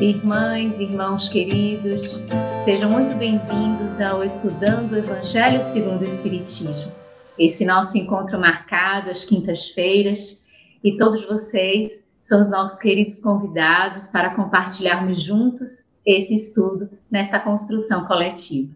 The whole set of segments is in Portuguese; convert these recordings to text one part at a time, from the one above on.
Irmãs, irmãos queridos, sejam muito bem-vindos ao Estudando o Evangelho segundo o Espiritismo. Esse nosso encontro marcado às quintas-feiras e todos vocês são os nossos queridos convidados para compartilharmos juntos esse estudo nesta construção coletiva.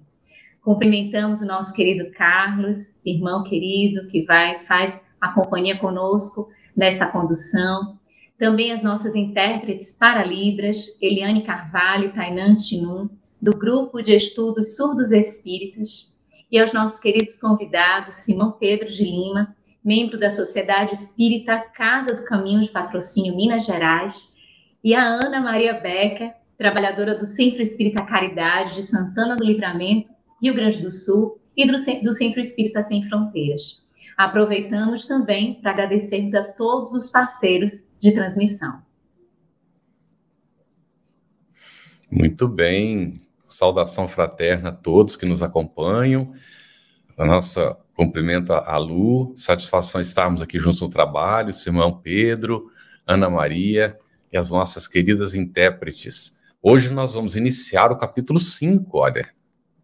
Cumprimentamos o nosso querido Carlos, irmão querido, que vai faz a companhia conosco nesta condução. Também as nossas intérpretes para Libras, Eliane Carvalho e Tainan Tinum, do Grupo de Estudos Surdos Espíritas, e aos nossos queridos convidados, Simão Pedro de Lima, membro da Sociedade Espírita Casa do Caminho de Patrocínio Minas Gerais, e a Ana Maria Becker, trabalhadora do Centro Espírita Caridade de Santana do Livramento, Rio Grande do Sul, e do Centro Espírita Sem Fronteiras. Aproveitamos também para agradecermos a todos os parceiros de transmissão. Muito bem, saudação fraterna a todos que nos acompanham. A nossa cumprimento a Lu, satisfação estarmos aqui juntos no trabalho, Simão Pedro, Ana Maria e as nossas queridas intérpretes. Hoje nós vamos iniciar o capítulo 5, olha.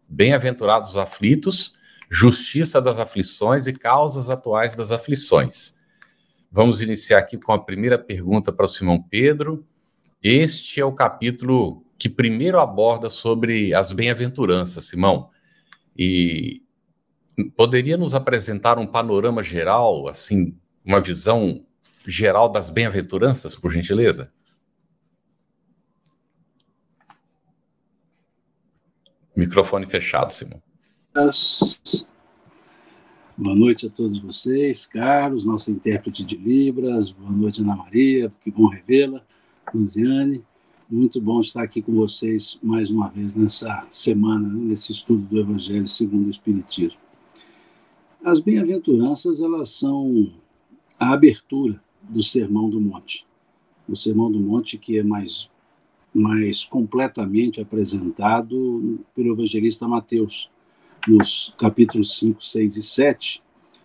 Bem-aventurados os aflitos, justiça das aflições e causas atuais das aflições. Vamos iniciar aqui com a primeira pergunta para o Simão Pedro. Este é o capítulo que primeiro aborda sobre as bem-aventuranças, Simão. E poderia nos apresentar um panorama geral, assim, uma visão geral das bem-aventuranças, por gentileza? Microfone fechado, Simão. Boa noite a todos vocês, Carlos, nosso intérprete de Libras. Boa noite, Ana Maria, que bom revê-la. Luziane, muito bom estar aqui com vocês mais uma vez nessa semana, né, nesse estudo do Evangelho segundo o Espiritismo. As bem-aventuranças, elas são a abertura do Sermão do Monte. O Sermão do Monte que é mais, mais completamente apresentado pelo evangelista Mateus, nos capítulos 5, 6 e 7,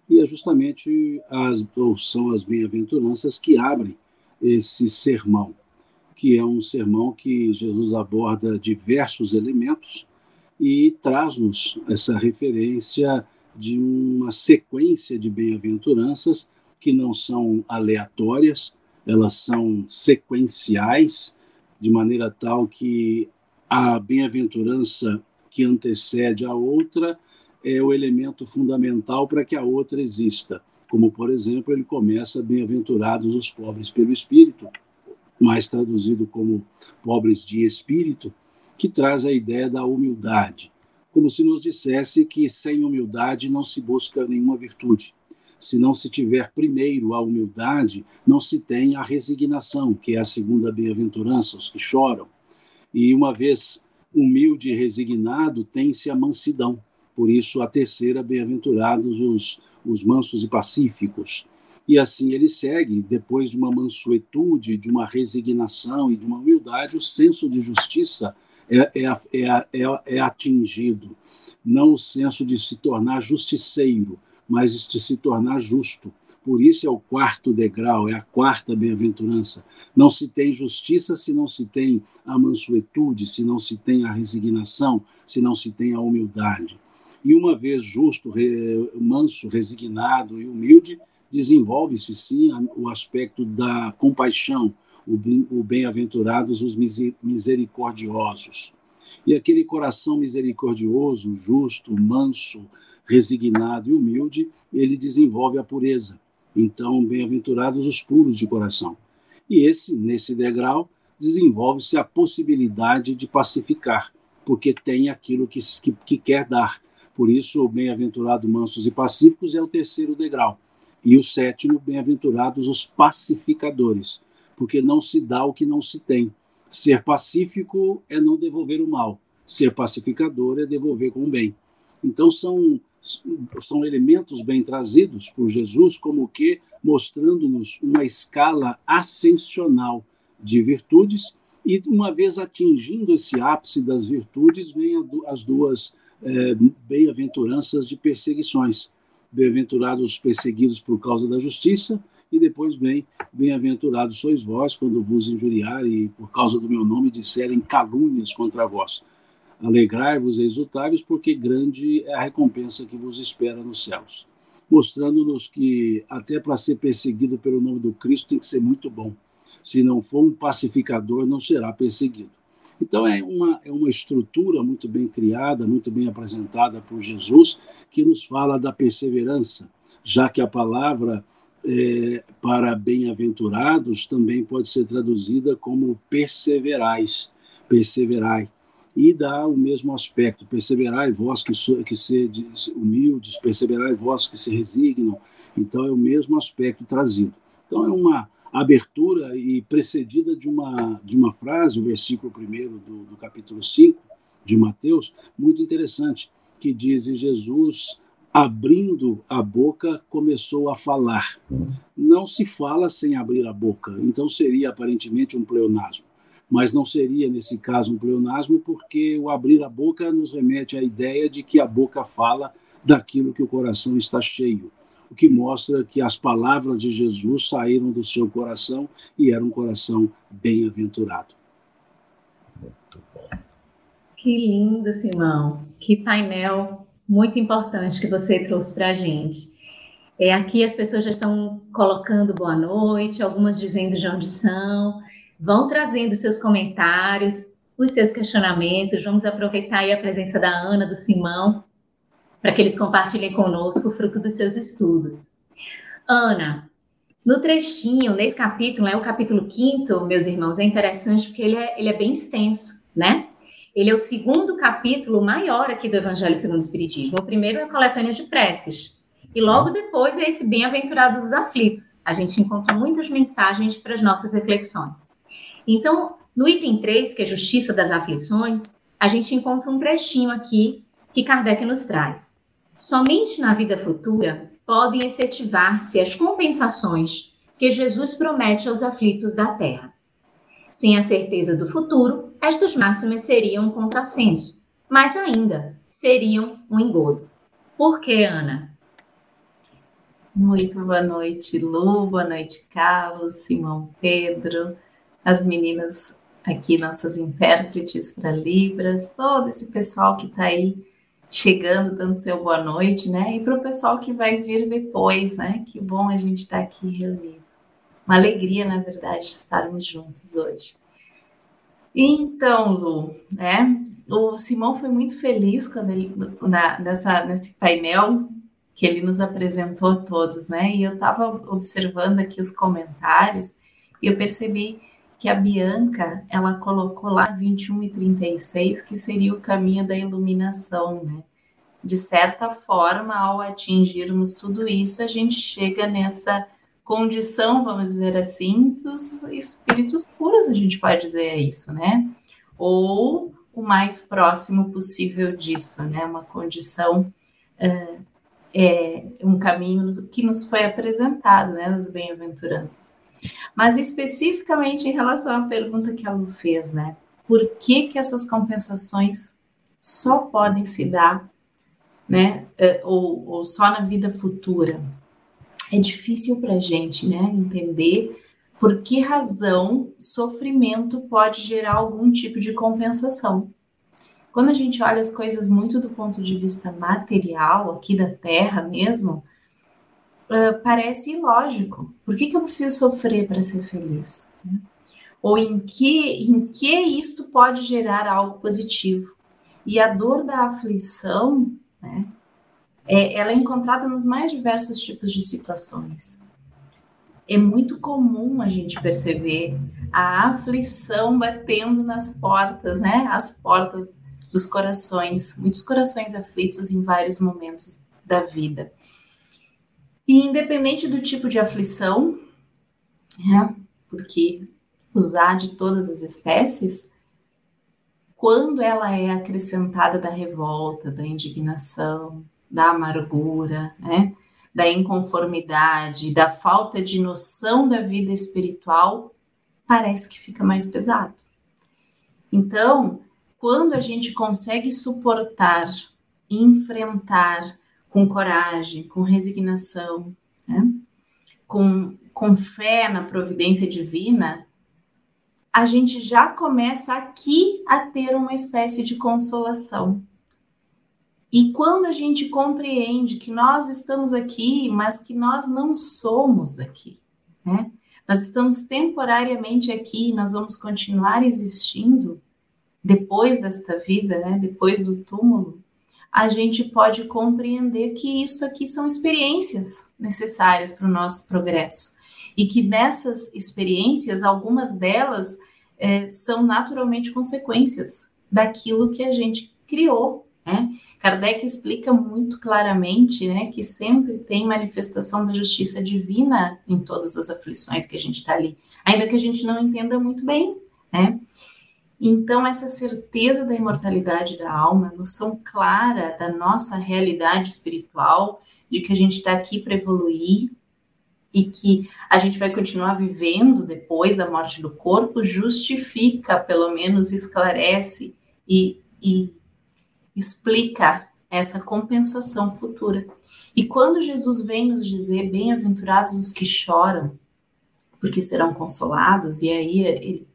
e é justamente as, ou são as bem-aventuranças que abrem esse sermão que é um sermão que Jesus aborda diversos elementos e traz-nos essa referência de uma sequência de bem-aventuranças que não são aleatórias, elas são sequenciais, de maneira tal que a bem-aventurança que antecede a outra é o elemento fundamental para que a outra exista. Como, por exemplo, ele começa: Bem-aventurados os pobres pelo espírito, mais traduzido como pobres de espírito, que traz a ideia da humildade, como se nos dissesse que sem humildade não se busca nenhuma virtude. Se não se tiver primeiro a humildade, não se tem a resignação, que é a segunda bem-aventurança, os que choram. E uma vez humilde e resignado, tem-se a mansidão. Por isso, a terceira, bem-aventurados os, os mansos e pacíficos. E assim ele segue, depois de uma mansuetude, de uma resignação e de uma humildade, o senso de justiça é, é, é, é, é atingido. Não o senso de se tornar justiceiro, mas de se tornar justo. Por isso é o quarto degrau, é a quarta bem-aventurança. Não se tem justiça se não se tem a mansuetude, se não se tem a resignação, se não se tem a humildade. E uma vez justo, manso, resignado e humilde, desenvolve-se sim o aspecto da compaixão, o bem-aventurados os misericordiosos. E aquele coração misericordioso, justo, manso, resignado e humilde, ele desenvolve a pureza. Então, bem-aventurados os puros de coração. E esse, nesse degrau, desenvolve-se a possibilidade de pacificar, porque tem aquilo que, que, que quer dar. Por isso, o bem-aventurado mansos e pacíficos é o terceiro degrau. E o sétimo, bem-aventurados os pacificadores, porque não se dá o que não se tem. Ser pacífico é não devolver o mal, ser pacificador é devolver com o bem. Então são são elementos bem trazidos por Jesus, como que mostrando-nos uma escala ascensional de virtudes, e uma vez atingindo esse ápice das virtudes, vem as duas é, bem-aventuranças de perseguições. Bem-aventurados os perseguidos por causa da justiça, e depois vem, bem-aventurados sois vós quando vos injuriarem e por causa do meu nome disserem calúnias contra vós. Alegrai-vos e exultai-vos, porque grande é a recompensa que vos espera nos céus. Mostrando-nos que até para ser perseguido pelo nome do Cristo tem que ser muito bom. Se não for um pacificador, não será perseguido. Então é uma, é uma estrutura muito bem criada, muito bem apresentada por Jesus, que nos fala da perseverança, já que a palavra é, para bem-aventurados também pode ser traduzida como perseverais, perseverai e dá o mesmo aspecto. Perseverai vós que, so, que sede humildes, perseverai vós que se resignam. Então é o mesmo aspecto trazido. Então é uma abertura e precedida de uma, de uma frase, o versículo primeiro do, do capítulo 5 de Mateus, muito interessante, que diz Jesus, abrindo a boca, começou a falar. Não se fala sem abrir a boca, então seria aparentemente um pleonasmo mas não seria, nesse caso, um pleonasmo, porque o abrir a boca nos remete à ideia de que a boca fala daquilo que o coração está cheio, o que mostra que as palavras de Jesus saíram do seu coração e era um coração bem-aventurado. Que lindo, Simão. Que painel muito importante que você trouxe para a gente. É, aqui as pessoas já estão colocando boa noite, algumas dizendo de onde são. Vão trazendo seus comentários, os seus questionamentos. Vamos aproveitar aí a presença da Ana, do Simão, para que eles compartilhem conosco o fruto dos seus estudos. Ana, no trechinho, nesse capítulo, é o capítulo quinto, meus irmãos, é interessante porque ele é, ele é bem extenso, né? Ele é o segundo capítulo maior aqui do Evangelho segundo o Espiritismo. O primeiro é a coletânea de preces. E logo depois é esse Bem-aventurados os aflitos. A gente encontra muitas mensagens para as nossas reflexões. Então, no item 3, que é Justiça das Aflições, a gente encontra um trechinho aqui que Kardec nos traz. Somente na vida futura podem efetivar-se as compensações que Jesus promete aos aflitos da terra. Sem a certeza do futuro, estas máximas seriam um contrassenso, mas ainda seriam um engodo. Por que, Ana? Muito boa noite, Lu, boa noite, Carlos, Simão Pedro, as meninas aqui, nossas intérpretes para Libras, todo esse pessoal que está aí chegando, dando seu boa noite, né? E para o pessoal que vai vir depois, né? Que bom a gente estar tá aqui reunido. Uma alegria, na verdade, estarmos juntos hoje. Então, Lu, né? O Simão foi muito feliz quando ele na, nessa, nesse painel que ele nos apresentou a todos, né? E eu estava observando aqui os comentários e eu percebi que a Bianca, ela colocou lá 21 e 36, que seria o caminho da iluminação, né? De certa forma, ao atingirmos tudo isso, a gente chega nessa condição, vamos dizer assim, dos espíritos puros, a gente pode dizer isso, né? Ou o mais próximo possível disso, né? Uma condição, é, é um caminho que nos foi apresentado, né? Nas bem-aventuranças. Mas especificamente em relação à pergunta que a Lu fez, né? Por que, que essas compensações só podem se dar, né? Eh, ou, ou só na vida futura? É difícil para a gente, né? Entender por que razão sofrimento pode gerar algum tipo de compensação. Quando a gente olha as coisas muito do ponto de vista material, aqui da Terra mesmo, uh, parece ilógico. Por que, que eu preciso sofrer para ser feliz? Ou em que, em que isto pode gerar algo positivo? E a dor da aflição, né, é, ela é encontrada nos mais diversos tipos de situações. É muito comum a gente perceber a aflição batendo nas portas, né? As portas dos corações, muitos corações aflitos em vários momentos da vida. E independente do tipo de aflição, né, porque usar de todas as espécies, quando ela é acrescentada da revolta, da indignação, da amargura, né? da inconformidade, da falta de noção da vida espiritual, parece que fica mais pesado. Então, quando a gente consegue suportar, enfrentar com coragem, com resignação, né? com, com fé na providência divina, a gente já começa aqui a ter uma espécie de consolação. E quando a gente compreende que nós estamos aqui, mas que nós não somos daqui, né? Nós estamos temporariamente aqui, nós vamos continuar existindo depois desta vida, né? Depois do túmulo, a gente pode compreender que isto aqui são experiências necessárias para o nosso progresso e que dessas experiências, algumas delas é, são naturalmente consequências daquilo que a gente criou. Né? Kardec explica muito claramente né, que sempre tem manifestação da justiça divina em todas as aflições que a gente está ali, ainda que a gente não entenda muito bem. Né? Então, essa certeza da imortalidade da alma, noção clara da nossa realidade espiritual, de que a gente está aqui para evoluir, e que a gente vai continuar vivendo depois da morte do corpo, justifica, pelo menos esclarece e, e explica essa compensação futura. E quando Jesus vem nos dizer, bem-aventurados os que choram, porque serão consolados, e aí ele,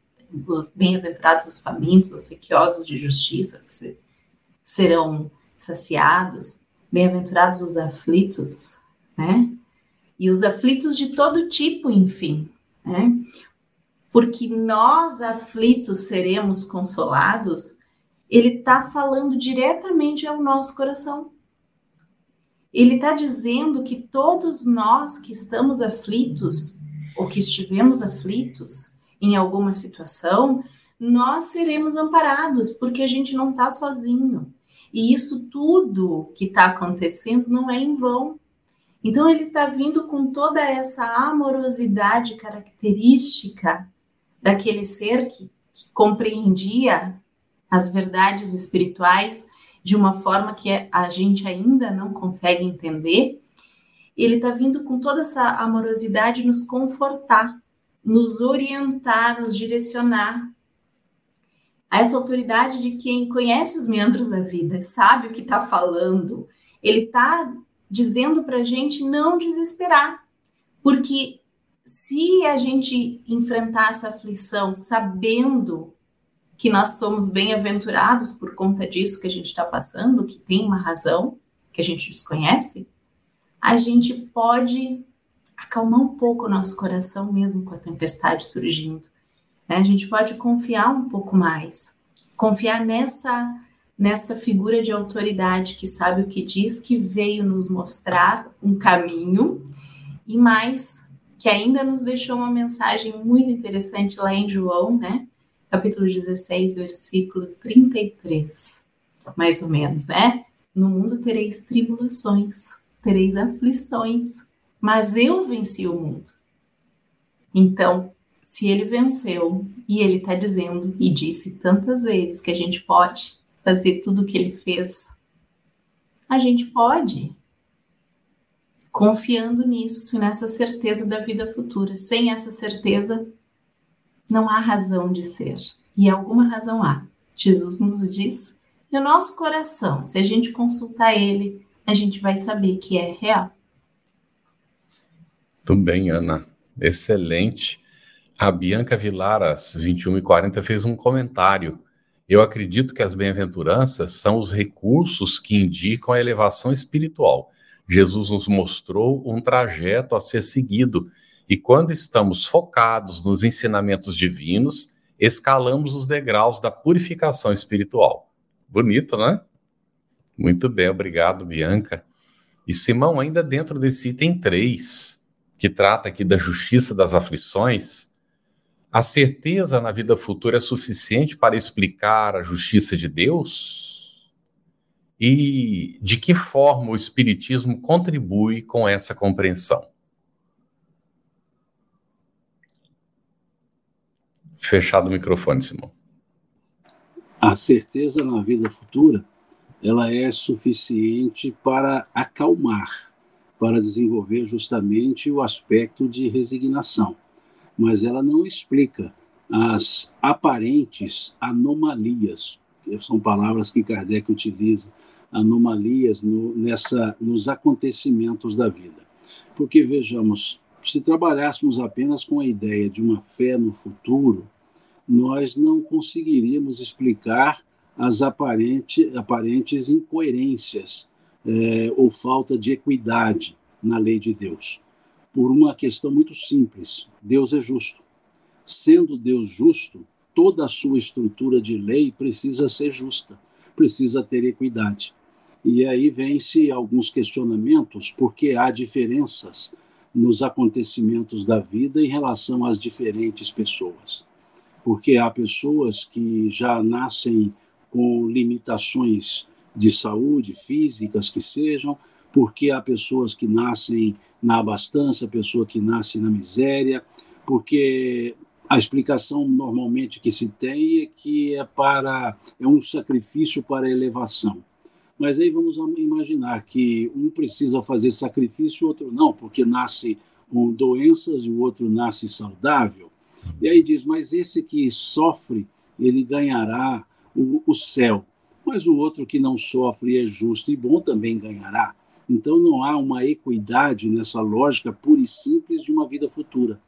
bem-aventurados os famintos, os sequiosos de justiça, que serão saciados, bem-aventurados os aflitos, né? e os aflitos de todo tipo, enfim, né? Porque nós aflitos seremos consolados, ele está falando diretamente ao nosso coração. Ele está dizendo que todos nós que estamos aflitos, ou que estivemos aflitos em alguma situação, nós seremos amparados, porque a gente não está sozinho. E isso tudo que está acontecendo não é em vão. Então, ele está vindo com toda essa amorosidade característica daquele ser que, que compreendia as verdades espirituais de uma forma que a gente ainda não consegue entender. Ele está vindo com toda essa amorosidade nos confortar, nos orientar, nos direcionar. A essa autoridade de quem conhece os meandros da vida, sabe o que está falando, ele está dizendo para a gente não desesperar, porque se a gente enfrentar essa aflição sabendo que nós somos bem-aventurados por conta disso que a gente está passando, que tem uma razão que a gente desconhece, a gente pode acalmar um pouco o nosso coração mesmo com a tempestade surgindo. Né? A gente pode confiar um pouco mais, confiar nessa nessa figura de autoridade que sabe o que diz, que veio nos mostrar um caminho e mais, que ainda nos deixou uma mensagem muito interessante lá em João, né? Capítulo 16, versículo 33, mais ou menos, né? No mundo tereis tribulações, tereis aflições, mas eu venci o mundo. Então, se ele venceu e ele está dizendo e disse tantas vezes que a gente pode, fazer tudo o que ele fez? A gente pode, confiando nisso e nessa certeza da vida futura. Sem essa certeza, não há razão de ser. E alguma razão há. Jesus nos diz, e o nosso coração, se a gente consultar ele, a gente vai saber que é real. Tudo bem, Ana. Excelente. A Bianca Vilaras, 21 e 40, fez um comentário eu acredito que as bem-aventuranças são os recursos que indicam a elevação espiritual. Jesus nos mostrou um trajeto a ser seguido, e quando estamos focados nos ensinamentos divinos, escalamos os degraus da purificação espiritual. Bonito, né? Muito bem, obrigado, Bianca. E Simão, ainda dentro desse item 3, que trata aqui da justiça das aflições, a certeza na vida futura é suficiente para explicar a justiça de Deus? E de que forma o Espiritismo contribui com essa compreensão? Fechado o microfone, Simão. A certeza na vida futura ela é suficiente para acalmar, para desenvolver justamente o aspecto de resignação, mas ela não explica as aparentes anomalias, que são palavras que Kardec utiliza, anomalias no, nessa, nos acontecimentos da vida. Porque, vejamos, se trabalhássemos apenas com a ideia de uma fé no futuro, nós não conseguiríamos explicar as aparente, aparentes incoerências é, ou falta de equidade na lei de Deus. Por uma questão muito simples: Deus é justo. Sendo Deus justo, toda a sua estrutura de lei precisa ser justa, precisa ter equidade. E aí vem-se alguns questionamentos, porque há diferenças nos acontecimentos da vida em relação às diferentes pessoas. Porque há pessoas que já nascem com limitações de saúde, físicas que sejam, porque há pessoas que nascem na abastança, pessoa que nasce na miséria, porque a explicação normalmente que se tem é que é para é um sacrifício para elevação. Mas aí vamos imaginar que um precisa fazer sacrifício, o outro não, porque nasce com doenças e o outro nasce saudável. E aí diz, mas esse que sofre, ele ganhará o, o céu. Mas o outro que não sofre e é justo e bom também ganhará. Então não há uma equidade nessa lógica pura e simples de uma vida futura.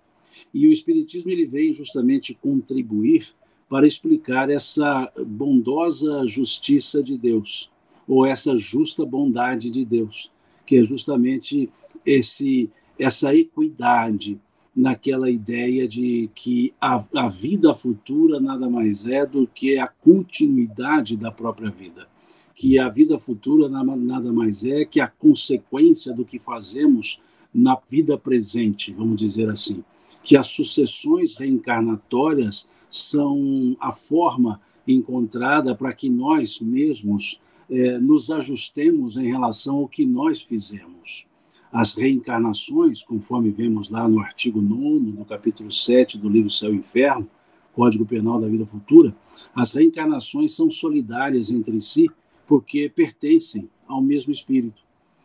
E o Espiritismo ele vem justamente contribuir para explicar essa bondosa justiça de Deus, ou essa justa bondade de Deus, que é justamente esse essa equidade naquela ideia de que a, a vida futura nada mais é do que a continuidade da própria vida. Que a vida futura nada mais é que a consequência do que fazemos na vida presente, vamos dizer assim. Que as sucessões reencarnatórias são a forma encontrada para que nós mesmos eh, nos ajustemos em relação ao que nós fizemos as reencarnações, conforme vemos lá no artigo 9, no capítulo 7 do livro Céu e Inferno, Código Penal da Vida Futura, as reencarnações são solidárias entre si porque pertencem ao mesmo espírito.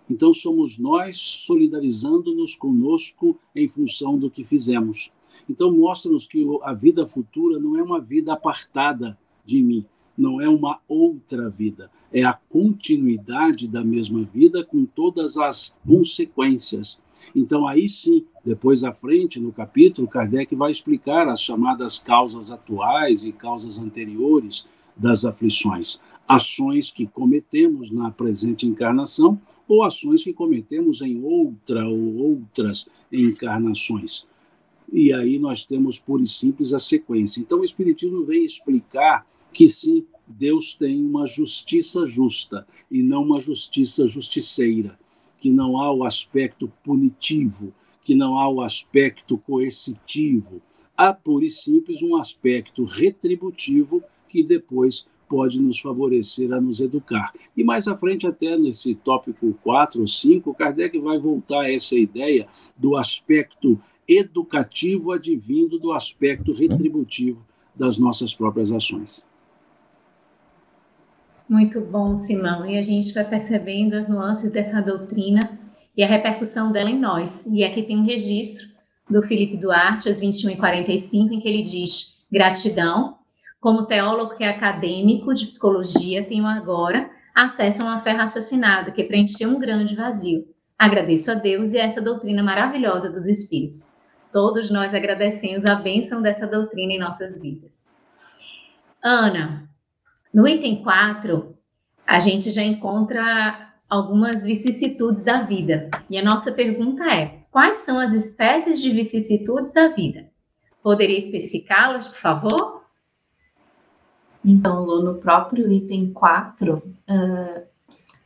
Então somos nós solidarizando-nos conosco em função do que fizemos. Então mostra-nos que a vida futura não é uma vida apartada de mim, não é uma outra vida, é a continuidade da mesma vida com todas as consequências. Então, aí sim, depois à frente, no capítulo, Kardec vai explicar as chamadas causas atuais e causas anteriores das aflições. Ações que cometemos na presente encarnação ou ações que cometemos em outra ou outras encarnações. E aí nós temos pura e simples a sequência. Então, o Espiritismo vem explicar que sim, Deus tem uma justiça justa e não uma justiça justiceira, que não há o aspecto punitivo, que não há o aspecto coercitivo. Há pura e simples um aspecto retributivo que depois pode nos favorecer a nos educar. E mais à frente, até nesse tópico 4 ou 5, Kardec vai voltar a essa ideia do aspecto educativo advindo do aspecto retributivo das nossas próprias ações. Muito bom, Simão. E a gente vai percebendo as nuances dessa doutrina e a repercussão dela em nós. E aqui tem um registro do Felipe Duarte, às 21h45, em que ele diz: gratidão. Como teólogo e acadêmico de psicologia, tenho agora acesso a uma fé raciocinada que preencheu um grande vazio. Agradeço a Deus e a essa doutrina maravilhosa dos Espíritos. Todos nós agradecemos a bênção dessa doutrina em nossas vidas. Ana, no item 4, a gente já encontra algumas vicissitudes da vida. E a nossa pergunta é: quais são as espécies de vicissitudes da vida? Poderia especificá-las, por favor? Então, Lu, no próprio item 4, uh,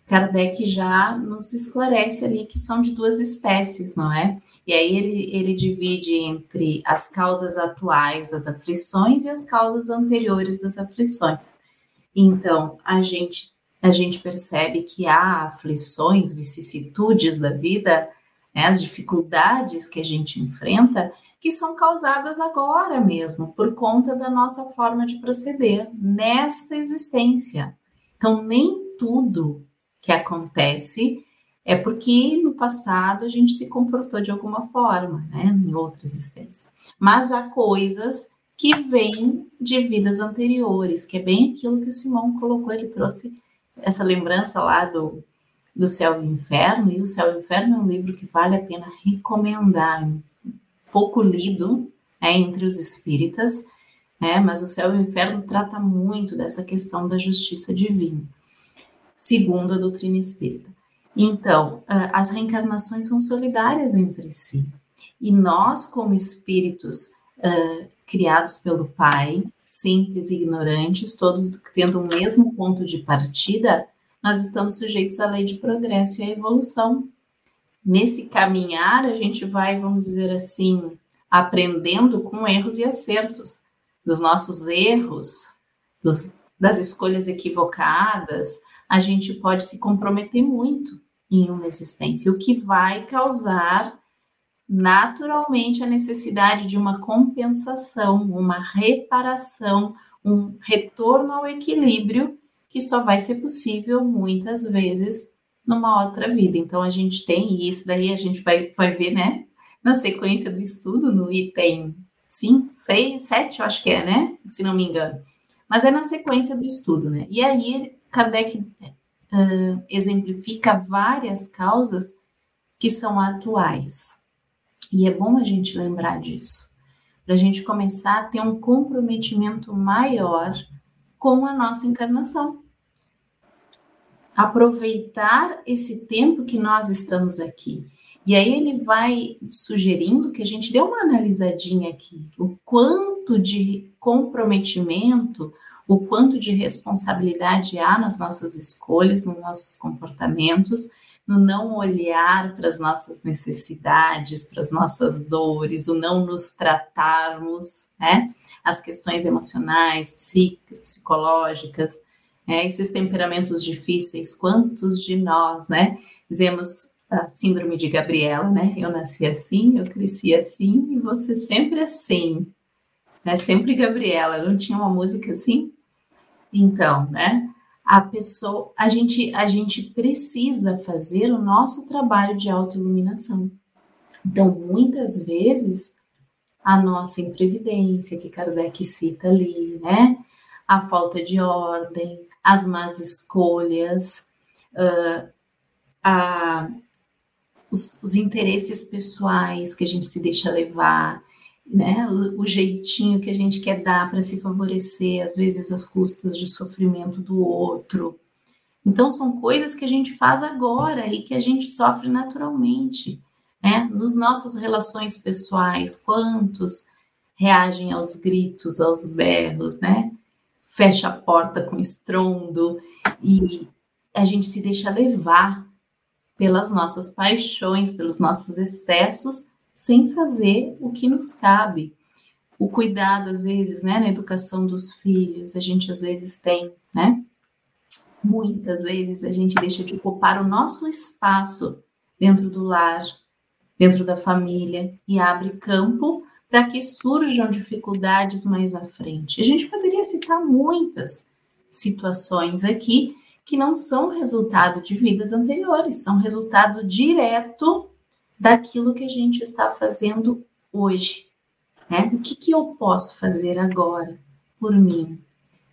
Kardec já nos esclarece ali que são de duas espécies, não é? E aí ele, ele divide entre as causas atuais das aflições e as causas anteriores das aflições. Então, a gente, a gente percebe que há aflições, vicissitudes da vida, né, as dificuldades que a gente enfrenta, que são causadas agora mesmo, por conta da nossa forma de proceder nesta existência. Então, nem tudo que acontece é porque no passado a gente se comportou de alguma forma, né, em outra existência. Mas há coisas que vêm de vidas anteriores, que é bem aquilo que o Simão colocou, ele trouxe essa lembrança lá do, do Céu e Inferno, e o Céu e o Inferno é um livro que vale a pena recomendar, pouco lido é, entre os espíritas, né, mas o Céu e o Inferno trata muito dessa questão da justiça divina, segundo a doutrina espírita. Então, as reencarnações são solidárias entre si. E nós, como espíritos criados pelo Pai, simples e ignorantes, todos tendo o mesmo ponto de partida, nós estamos sujeitos à lei de progresso e à evolução. Nesse caminhar, a gente vai, vamos dizer assim, aprendendo com erros e acertos, dos nossos erros, dos, das escolhas equivocadas, a gente pode se comprometer muito em uma existência, o que vai causar naturalmente a necessidade de uma compensação, uma reparação, um retorno ao equilíbrio que só vai ser possível muitas vezes numa outra vida. Então a gente tem, e isso daí a gente vai, vai ver, né? Na sequência do estudo, no item 5, 6, 7, eu acho que é, né? Se não me engano. Mas é na sequência do estudo, né? E aí Kardec uh, exemplifica várias causas que são atuais. E é bom a gente lembrar disso, para a gente começar a ter um comprometimento maior com a nossa encarnação. Aproveitar esse tempo que nós estamos aqui. E aí ele vai sugerindo que a gente dê uma analisadinha aqui, o quanto de comprometimento o quanto de responsabilidade há nas nossas escolhas, nos nossos comportamentos, no não olhar para as nossas necessidades, para as nossas dores, o não nos tratarmos, né? As questões emocionais, psíquicas, psicológicas, né? esses temperamentos difíceis, quantos de nós, né? Dizemos a síndrome de Gabriela, né? Eu nasci assim, eu cresci assim e você sempre assim, né? Sempre Gabriela. Não tinha uma música assim? Então, né? A pessoa, a gente, a gente precisa fazer o nosso trabalho de autoiluminação. Então, muitas vezes, a nossa imprevidência, que Kardec cita ali, né? A falta de ordem, as más escolhas, uh, a, os, os interesses pessoais que a gente se deixa levar, né, o, o, jeitinho que a gente quer dar para se favorecer, às vezes às custas de sofrimento do outro. Então, são coisas que a gente faz agora e que a gente sofre naturalmente. Né? Nos nossas relações pessoais, quantos reagem aos gritos, aos berros, né? Fecha a porta com estrondo e a gente se deixa levar pelas nossas paixões, pelos nossos excessos sem fazer o que nos cabe. O cuidado, às vezes, né, na educação dos filhos, a gente às vezes tem, né? Muitas vezes a gente deixa de ocupar o nosso espaço dentro do lar, dentro da família, e abre campo para que surjam dificuldades mais à frente. A gente poderia citar muitas situações aqui que não são resultado de vidas anteriores, são resultado direto daquilo que a gente está fazendo hoje. Né? O que, que eu posso fazer agora por mim,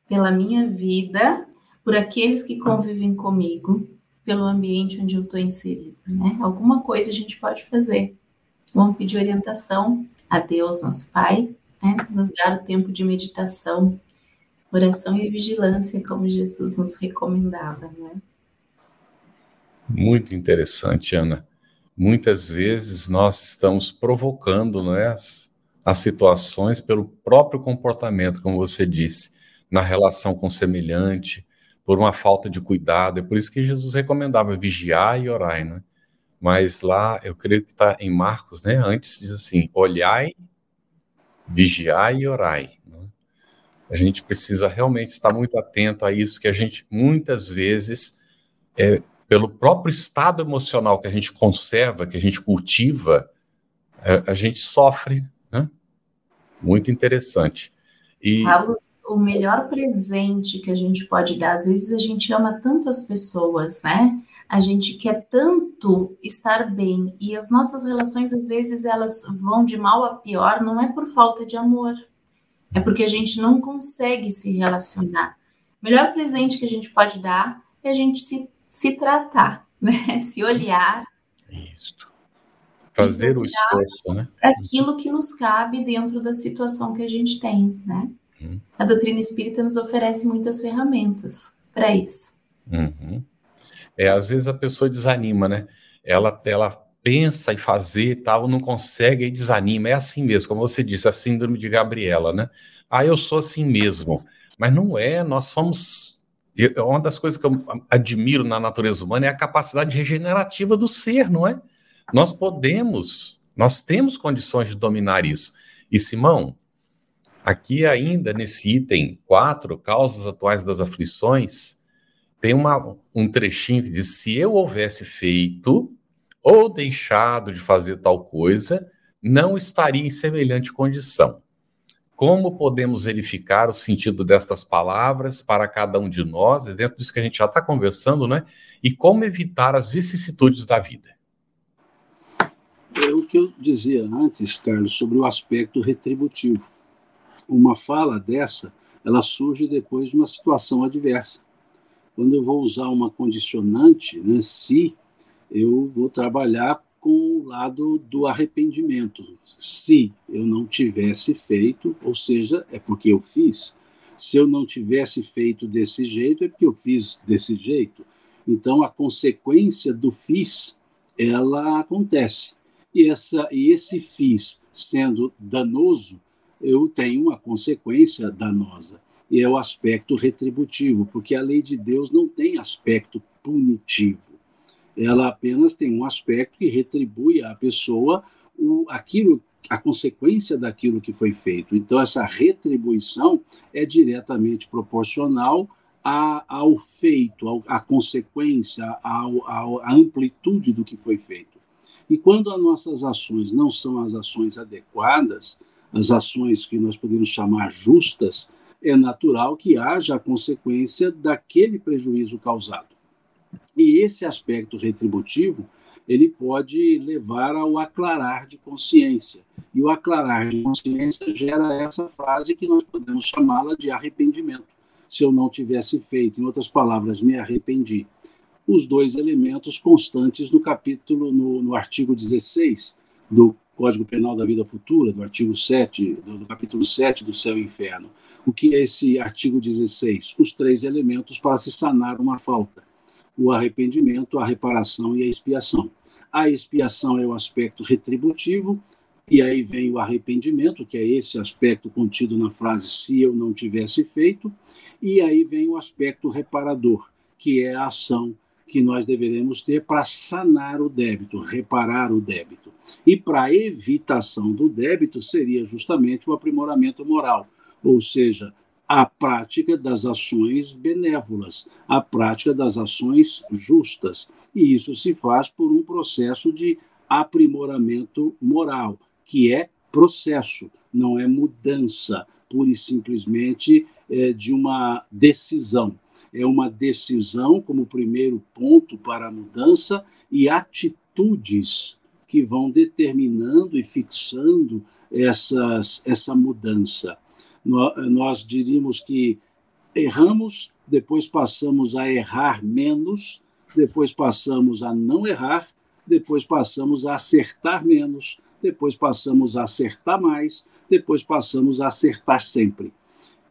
pela minha vida, por aqueles que convivem comigo, pelo ambiente onde eu estou inserida? Né? Alguma coisa a gente pode fazer. Vamos pedir orientação a Deus, nosso Pai, né? nos dar o tempo de meditação, oração e vigilância, como Jesus nos recomendava. Né? Muito interessante, Ana muitas vezes nós estamos provocando né, as, as situações pelo próprio comportamento, como você disse, na relação com semelhante, por uma falta de cuidado. É por isso que Jesus recomendava vigiar e orar, né? Mas lá, eu creio que está em Marcos, né? Antes diz assim: olhai, vigiai e orai. Né? A gente precisa realmente estar muito atento a isso, que a gente muitas vezes é, pelo próprio estado emocional que a gente conserva, que a gente cultiva, a, a gente sofre, né? Muito interessante. E... Carlos, o melhor presente que a gente pode dar. Às vezes a gente ama tanto as pessoas, né? A gente quer tanto estar bem e as nossas relações às vezes elas vão de mal a pior, não é por falta de amor, é porque a gente não consegue se relacionar. O melhor presente que a gente pode dar é a gente se, se tratar, né? Se olhar. Isso. Fazer o esforço, né? Aquilo que nos cabe dentro da situação que a gente tem, né? Uhum. A doutrina espírita nos oferece muitas ferramentas para isso. Uhum. É, às vezes a pessoa desanima, né? Ela, ela pensa em fazer e tal, não consegue e desanima. É assim mesmo, como você disse, a síndrome de Gabriela, né? Ah, eu sou assim mesmo. Mas não é, nós somos. Uma das coisas que eu admiro na natureza humana é a capacidade regenerativa do ser, não é? Nós podemos, nós temos condições de dominar isso. E Simão, aqui ainda nesse item 4, causas atuais das aflições, tem uma, um trechinho que diz: se eu houvesse feito ou deixado de fazer tal coisa, não estaria em semelhante condição. Como podemos verificar o sentido destas palavras para cada um de nós, dentro disso que a gente já está conversando, né? E como evitar as vicissitudes da vida? É o que eu dizia antes, Carlos, sobre o aspecto retributivo. Uma fala dessa, ela surge depois de uma situação adversa. Quando eu vou usar uma condicionante, né, se eu vou trabalhar com o lado do arrependimento. Se eu não tivesse feito, ou seja, é porque eu fiz. Se eu não tivesse feito desse jeito, é porque eu fiz desse jeito. Então, a consequência do fiz, ela acontece. E, essa, e esse fiz sendo danoso, eu tenho uma consequência danosa. E é o aspecto retributivo, porque a lei de Deus não tem aspecto punitivo ela apenas tem um aspecto que retribui à pessoa o, aquilo, a consequência daquilo que foi feito. Então, essa retribuição é diretamente proporcional a, ao feito, ao, à consequência, ao, ao, à amplitude do que foi feito. E quando as nossas ações não são as ações adequadas, as ações que nós podemos chamar justas, é natural que haja a consequência daquele prejuízo causado. E esse aspecto retributivo ele pode levar ao aclarar de consciência. E o aclarar de consciência gera essa frase que nós podemos chamá-la de arrependimento. Se eu não tivesse feito, em outras palavras, me arrependi. Os dois elementos constantes no capítulo, no, no artigo 16 do Código Penal da Vida Futura, do artigo 7, do, do capítulo 7 do Céu e Inferno. O que é esse artigo 16? Os três elementos para se sanar uma falta o arrependimento, a reparação e a expiação. A expiação é o aspecto retributivo, e aí vem o arrependimento, que é esse aspecto contido na frase se eu não tivesse feito, e aí vem o aspecto reparador, que é a ação que nós deveremos ter para sanar o débito, reparar o débito. E para evitação do débito seria justamente o aprimoramento moral, ou seja, a prática das ações benévolas, a prática das ações justas. E isso se faz por um processo de aprimoramento moral, que é processo, não é mudança, pura e simplesmente é, de uma decisão. É uma decisão como primeiro ponto para a mudança e atitudes que vão determinando e fixando essas, essa mudança nós diríamos que erramos, depois passamos a errar menos, depois passamos a não errar, depois passamos a acertar menos, depois passamos a acertar mais, depois passamos a acertar sempre.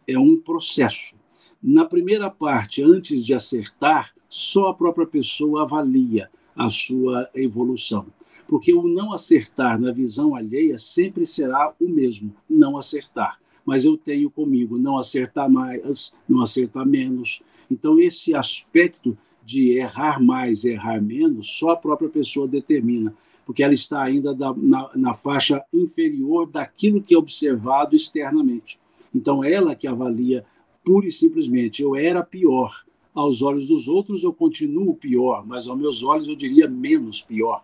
É um processo. Na primeira parte, antes de acertar, só a própria pessoa avalia a sua evolução. Porque o não acertar na visão alheia sempre será o mesmo, não acertar mas eu tenho comigo não acertar mais, não acertar menos. Então, esse aspecto de errar mais, errar menos, só a própria pessoa determina, porque ela está ainda da, na, na faixa inferior daquilo que é observado externamente. Então, ela que avalia pura e simplesmente, eu era pior. Aos olhos dos outros, eu continuo pior, mas aos meus olhos, eu diria menos pior.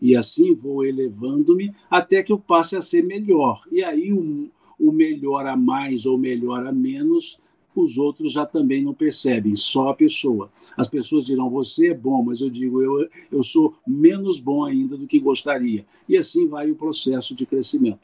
E assim vou elevando-me até que eu passe a ser melhor. E aí, um, o melhora mais ou melhora menos, os outros já também não percebem, só a pessoa. As pessoas dirão, você é bom, mas eu digo, eu, eu sou menos bom ainda do que gostaria. E assim vai o processo de crescimento.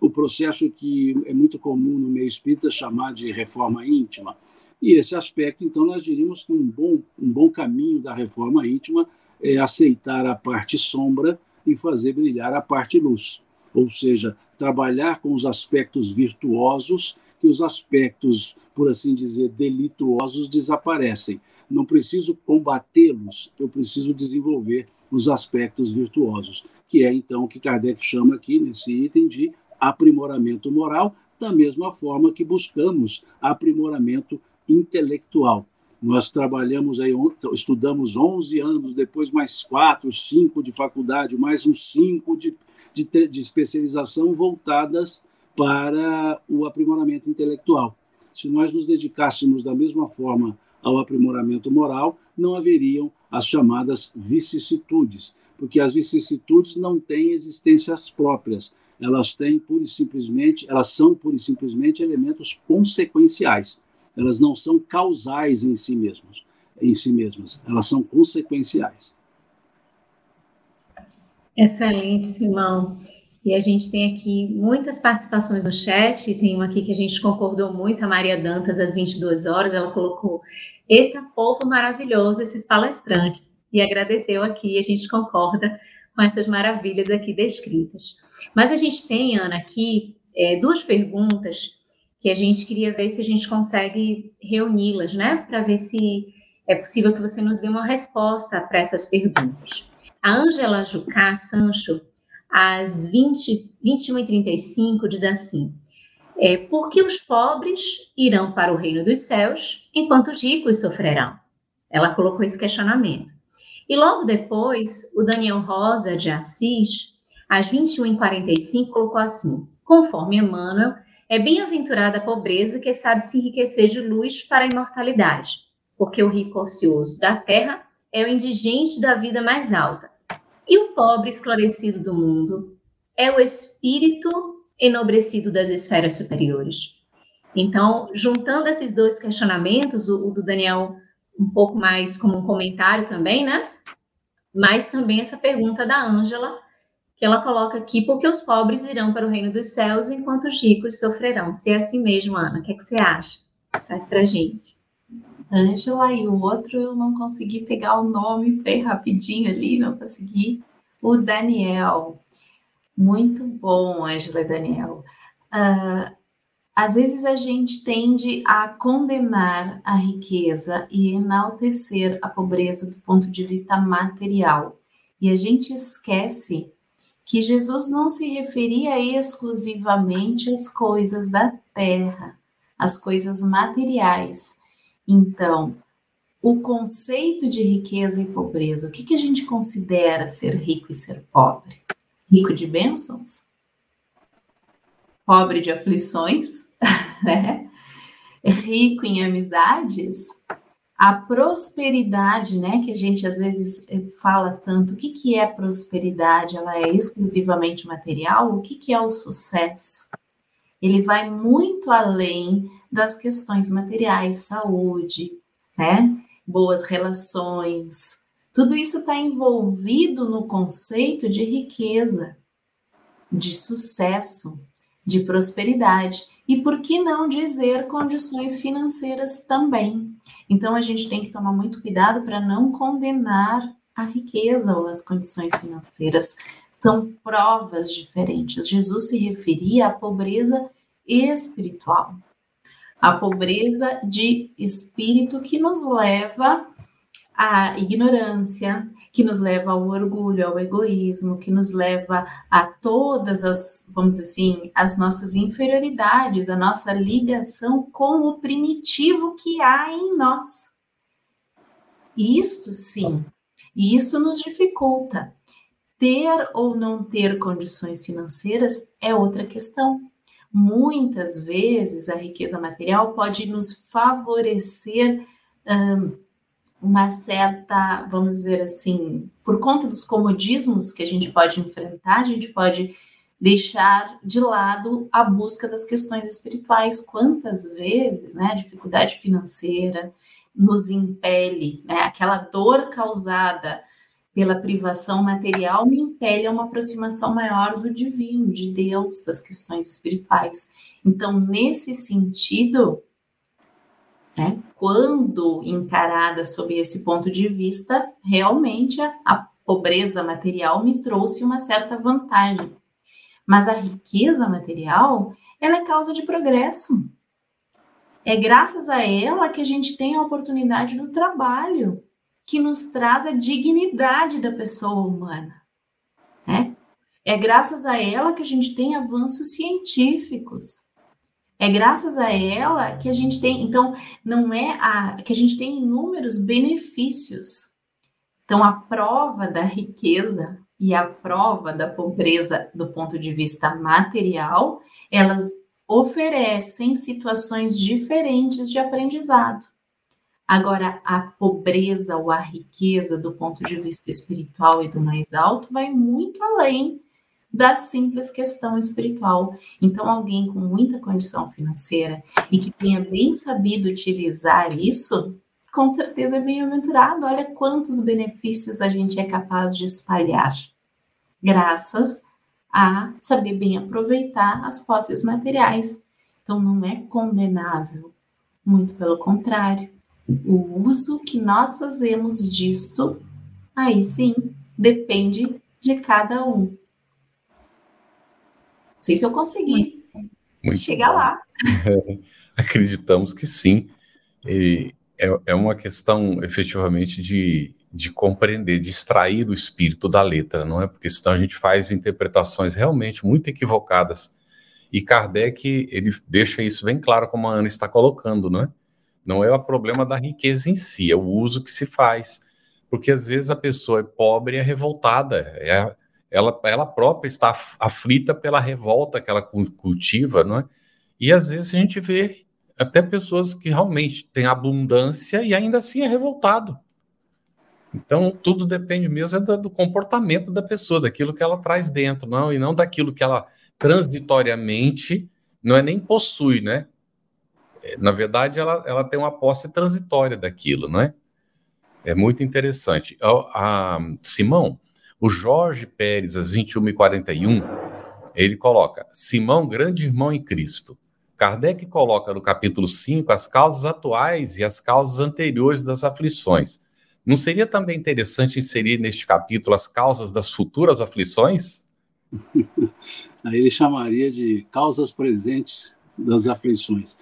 O processo que é muito comum no meio espírita chamar de reforma íntima. E esse aspecto, então, nós diríamos que um bom, um bom caminho da reforma íntima é aceitar a parte sombra e fazer brilhar a parte luz. Ou seja, trabalhar com os aspectos virtuosos que os aspectos, por assim dizer, delituosos desaparecem. Não preciso combatê-los, eu preciso desenvolver os aspectos virtuosos, que é então o que Kardec chama aqui nesse item de aprimoramento moral, da mesma forma que buscamos aprimoramento intelectual. Nós trabalhamos aí, estudamos 11 anos, depois mais 4, 5 de faculdade, mais uns 5 de, de, de especialização voltadas para o aprimoramento intelectual. Se nós nos dedicássemos da mesma forma ao aprimoramento moral, não haveriam as chamadas vicissitudes, porque as vicissitudes não têm existências próprias, elas têm pura e simplesmente, elas são pura e simplesmente elementos consequenciais. Elas não são causais em si mesmas, em si mesmas, elas são consequenciais. Excelente, Simão. E a gente tem aqui muitas participações no chat, tem uma aqui que a gente concordou muito, a Maria Dantas, às 22 horas, ela colocou, eita povo maravilhoso, esses palestrantes, e agradeceu aqui, a gente concorda com essas maravilhas aqui descritas. Mas a gente tem, Ana, aqui é, duas perguntas que a gente queria ver se a gente consegue reuni-las, né, para ver se é possível que você nos dê uma resposta para essas perguntas. A Ângela Jucá Sancho às 20, 21h35, diz assim: é, Porque os pobres irão para o reino dos céus, enquanto os ricos sofrerão. Ela colocou esse questionamento. E logo depois, o Daniel Rosa de Assis, às 21h45, colocou assim: Conforme Emmanuel, é bem-aventurada a pobreza que sabe se enriquecer de luz para a imortalidade, porque o rico ocioso da terra é o indigente da vida mais alta, e o pobre esclarecido do mundo é o espírito enobrecido das esferas superiores. Então, juntando esses dois questionamentos, o, o do Daniel um pouco mais como um comentário também, né? Mas também essa pergunta da Ângela, que ela coloca aqui, porque os pobres irão para o reino dos céus, enquanto os ricos sofrerão. Se é assim mesmo, Ana, o que, é que você acha? Traz para gente. Ângela e o outro eu não consegui pegar o nome, foi rapidinho ali, não consegui. O Daniel. Muito bom, Ângela e Daniel. Uh, às vezes a gente tende a condenar a riqueza e enaltecer a pobreza do ponto de vista material. E a gente esquece que Jesus não se referia exclusivamente às coisas da terra, às coisas materiais então, o conceito de riqueza e pobreza, o que, que a gente considera ser rico e ser pobre? Rico de bênçãos? Pobre de aflições? Né? Rico em amizades? A prosperidade, né, que a gente às vezes eh, fala tanto, o que, que é prosperidade? Ela é exclusivamente material? O que, que é o sucesso? Ele vai muito além das questões materiais, saúde, né? boas relações. Tudo isso está envolvido no conceito de riqueza, de sucesso, de prosperidade. E por que não dizer condições financeiras também? Então a gente tem que tomar muito cuidado para não condenar a riqueza ou as condições financeiras. São provas diferentes. Jesus se referia à pobreza espiritual a pobreza de espírito que nos leva à ignorância, que nos leva ao orgulho, ao egoísmo, que nos leva a todas as, vamos dizer assim, as nossas inferioridades, a nossa ligação com o primitivo que há em nós. Isto sim, e isso nos dificulta. Ter ou não ter condições financeiras é outra questão muitas vezes a riqueza material pode nos favorecer um, uma certa, vamos dizer assim, por conta dos comodismos que a gente pode enfrentar, a gente pode deixar de lado a busca das questões espirituais. Quantas vezes, né, a dificuldade financeira nos impele, né, aquela dor causada pela privação material me impele a uma aproximação maior do divino, de Deus, das questões espirituais. Então, nesse sentido, né, quando encarada sob esse ponto de vista, realmente a, pobreza material me trouxe uma certa vantagem. Mas a riqueza material, ela é causa de progresso. É graças a ela que a gente tem a oportunidade do trabalho, que nos traz a dignidade da pessoa humana. Né? É graças a ela que a gente tem avanços científicos. É graças a ela que a gente tem, então, não é a que a gente tem inúmeros benefícios. Então, a prova da riqueza e a prova da pobreza do ponto de vista material, elas oferecem situações diferentes de aprendizado. Agora, a pobreza ou a riqueza do ponto de vista espiritual e do mais alto vai muito além da simples questão espiritual. Então, alguém com muita condição financeira e que tenha bem sabido utilizar isso, com certeza é bem-aventurado. Olha quantos benefícios a gente é capaz de espalhar, graças a saber bem aproveitar as posses materiais. Então, não é condenável, muito pelo contrário. O uso que nós fazemos disto, aí sim, depende de cada um. Não sei se eu consegui muito chegar bom. lá. Acreditamos que sim. E é, é uma questão efetivamente de, de compreender, de extrair o espírito da letra, não é? Porque senão a gente faz interpretações realmente muito equivocadas. E Kardec, ele deixa isso bem claro, como a Ana está colocando, não é? Não é o problema da riqueza em si, é o uso que se faz. Porque às vezes a pessoa é pobre e é revoltada, é, ela, ela própria está aflita pela revolta que ela cultiva, não é? E às vezes a gente vê até pessoas que realmente têm abundância e ainda assim é revoltado. Então, tudo depende mesmo é do comportamento da pessoa, daquilo que ela traz dentro, não, e não daquilo que ela transitoriamente não é nem possui, né? É, na verdade, ela, ela tem uma posse transitória daquilo, não é? É muito interessante. A, a Simão, o Jorge Pérez, às 21h41, ele coloca: Simão, grande irmão em Cristo, Kardec coloca no capítulo 5 as causas atuais e as causas anteriores das aflições. Não seria também interessante inserir neste capítulo as causas das futuras aflições? Aí ele chamaria de causas presentes das aflições,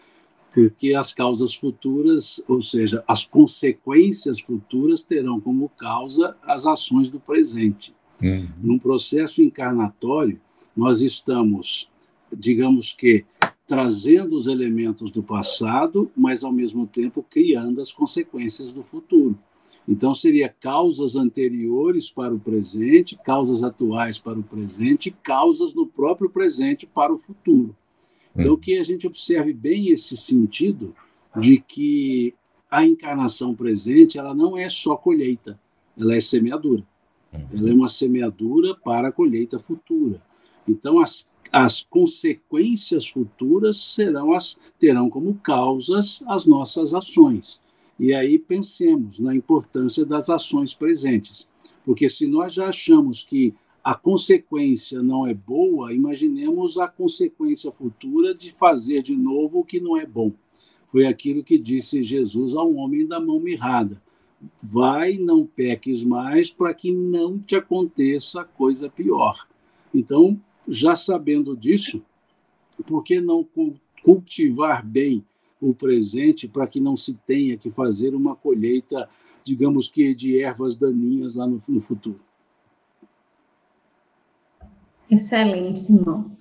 porque as causas futuras, ou seja, as consequências futuras, terão como causa as ações do presente. Uhum. Num processo encarnatório, nós estamos, digamos que, trazendo os elementos do passado, mas ao mesmo tempo criando as consequências do futuro. Então, seria causas anteriores para o presente, causas atuais para o presente, causas no próprio presente para o futuro. Então, que a gente observe bem esse sentido de que a encarnação presente ela não é só colheita, ela é semeadura. Hum. Ela é uma semeadura para a colheita futura. Então, as as consequências futuras serão as, terão como causas as nossas ações. E aí pensemos na importância das ações presentes. Porque se nós já achamos que a consequência não é boa, imaginemos a consequência futura de fazer de novo o que não é bom. Foi aquilo que disse Jesus ao homem da mão mirrada. Vai, não peques mais, para que não te aconteça coisa pior. Então, já sabendo disso, por que não cultivar bem o presente para que não se tenha que fazer uma colheita, digamos que de ervas daninhas lá no, no futuro? Excelente, Simão.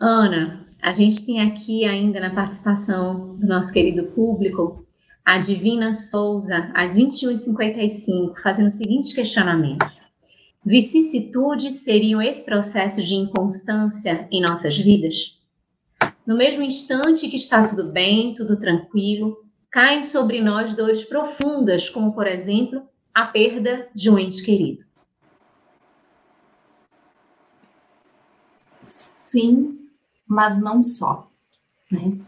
Ana, a gente tem aqui ainda na participação do nosso querido público a Divina Souza, às 21h55, fazendo o seguinte questionamento. Vicissitudes seriam esse processo de inconstância em nossas vidas? No mesmo instante que está tudo bem, tudo tranquilo, caem sobre nós dores profundas, como, por exemplo, a perda de um ente querido. Sim, mas não só. Né?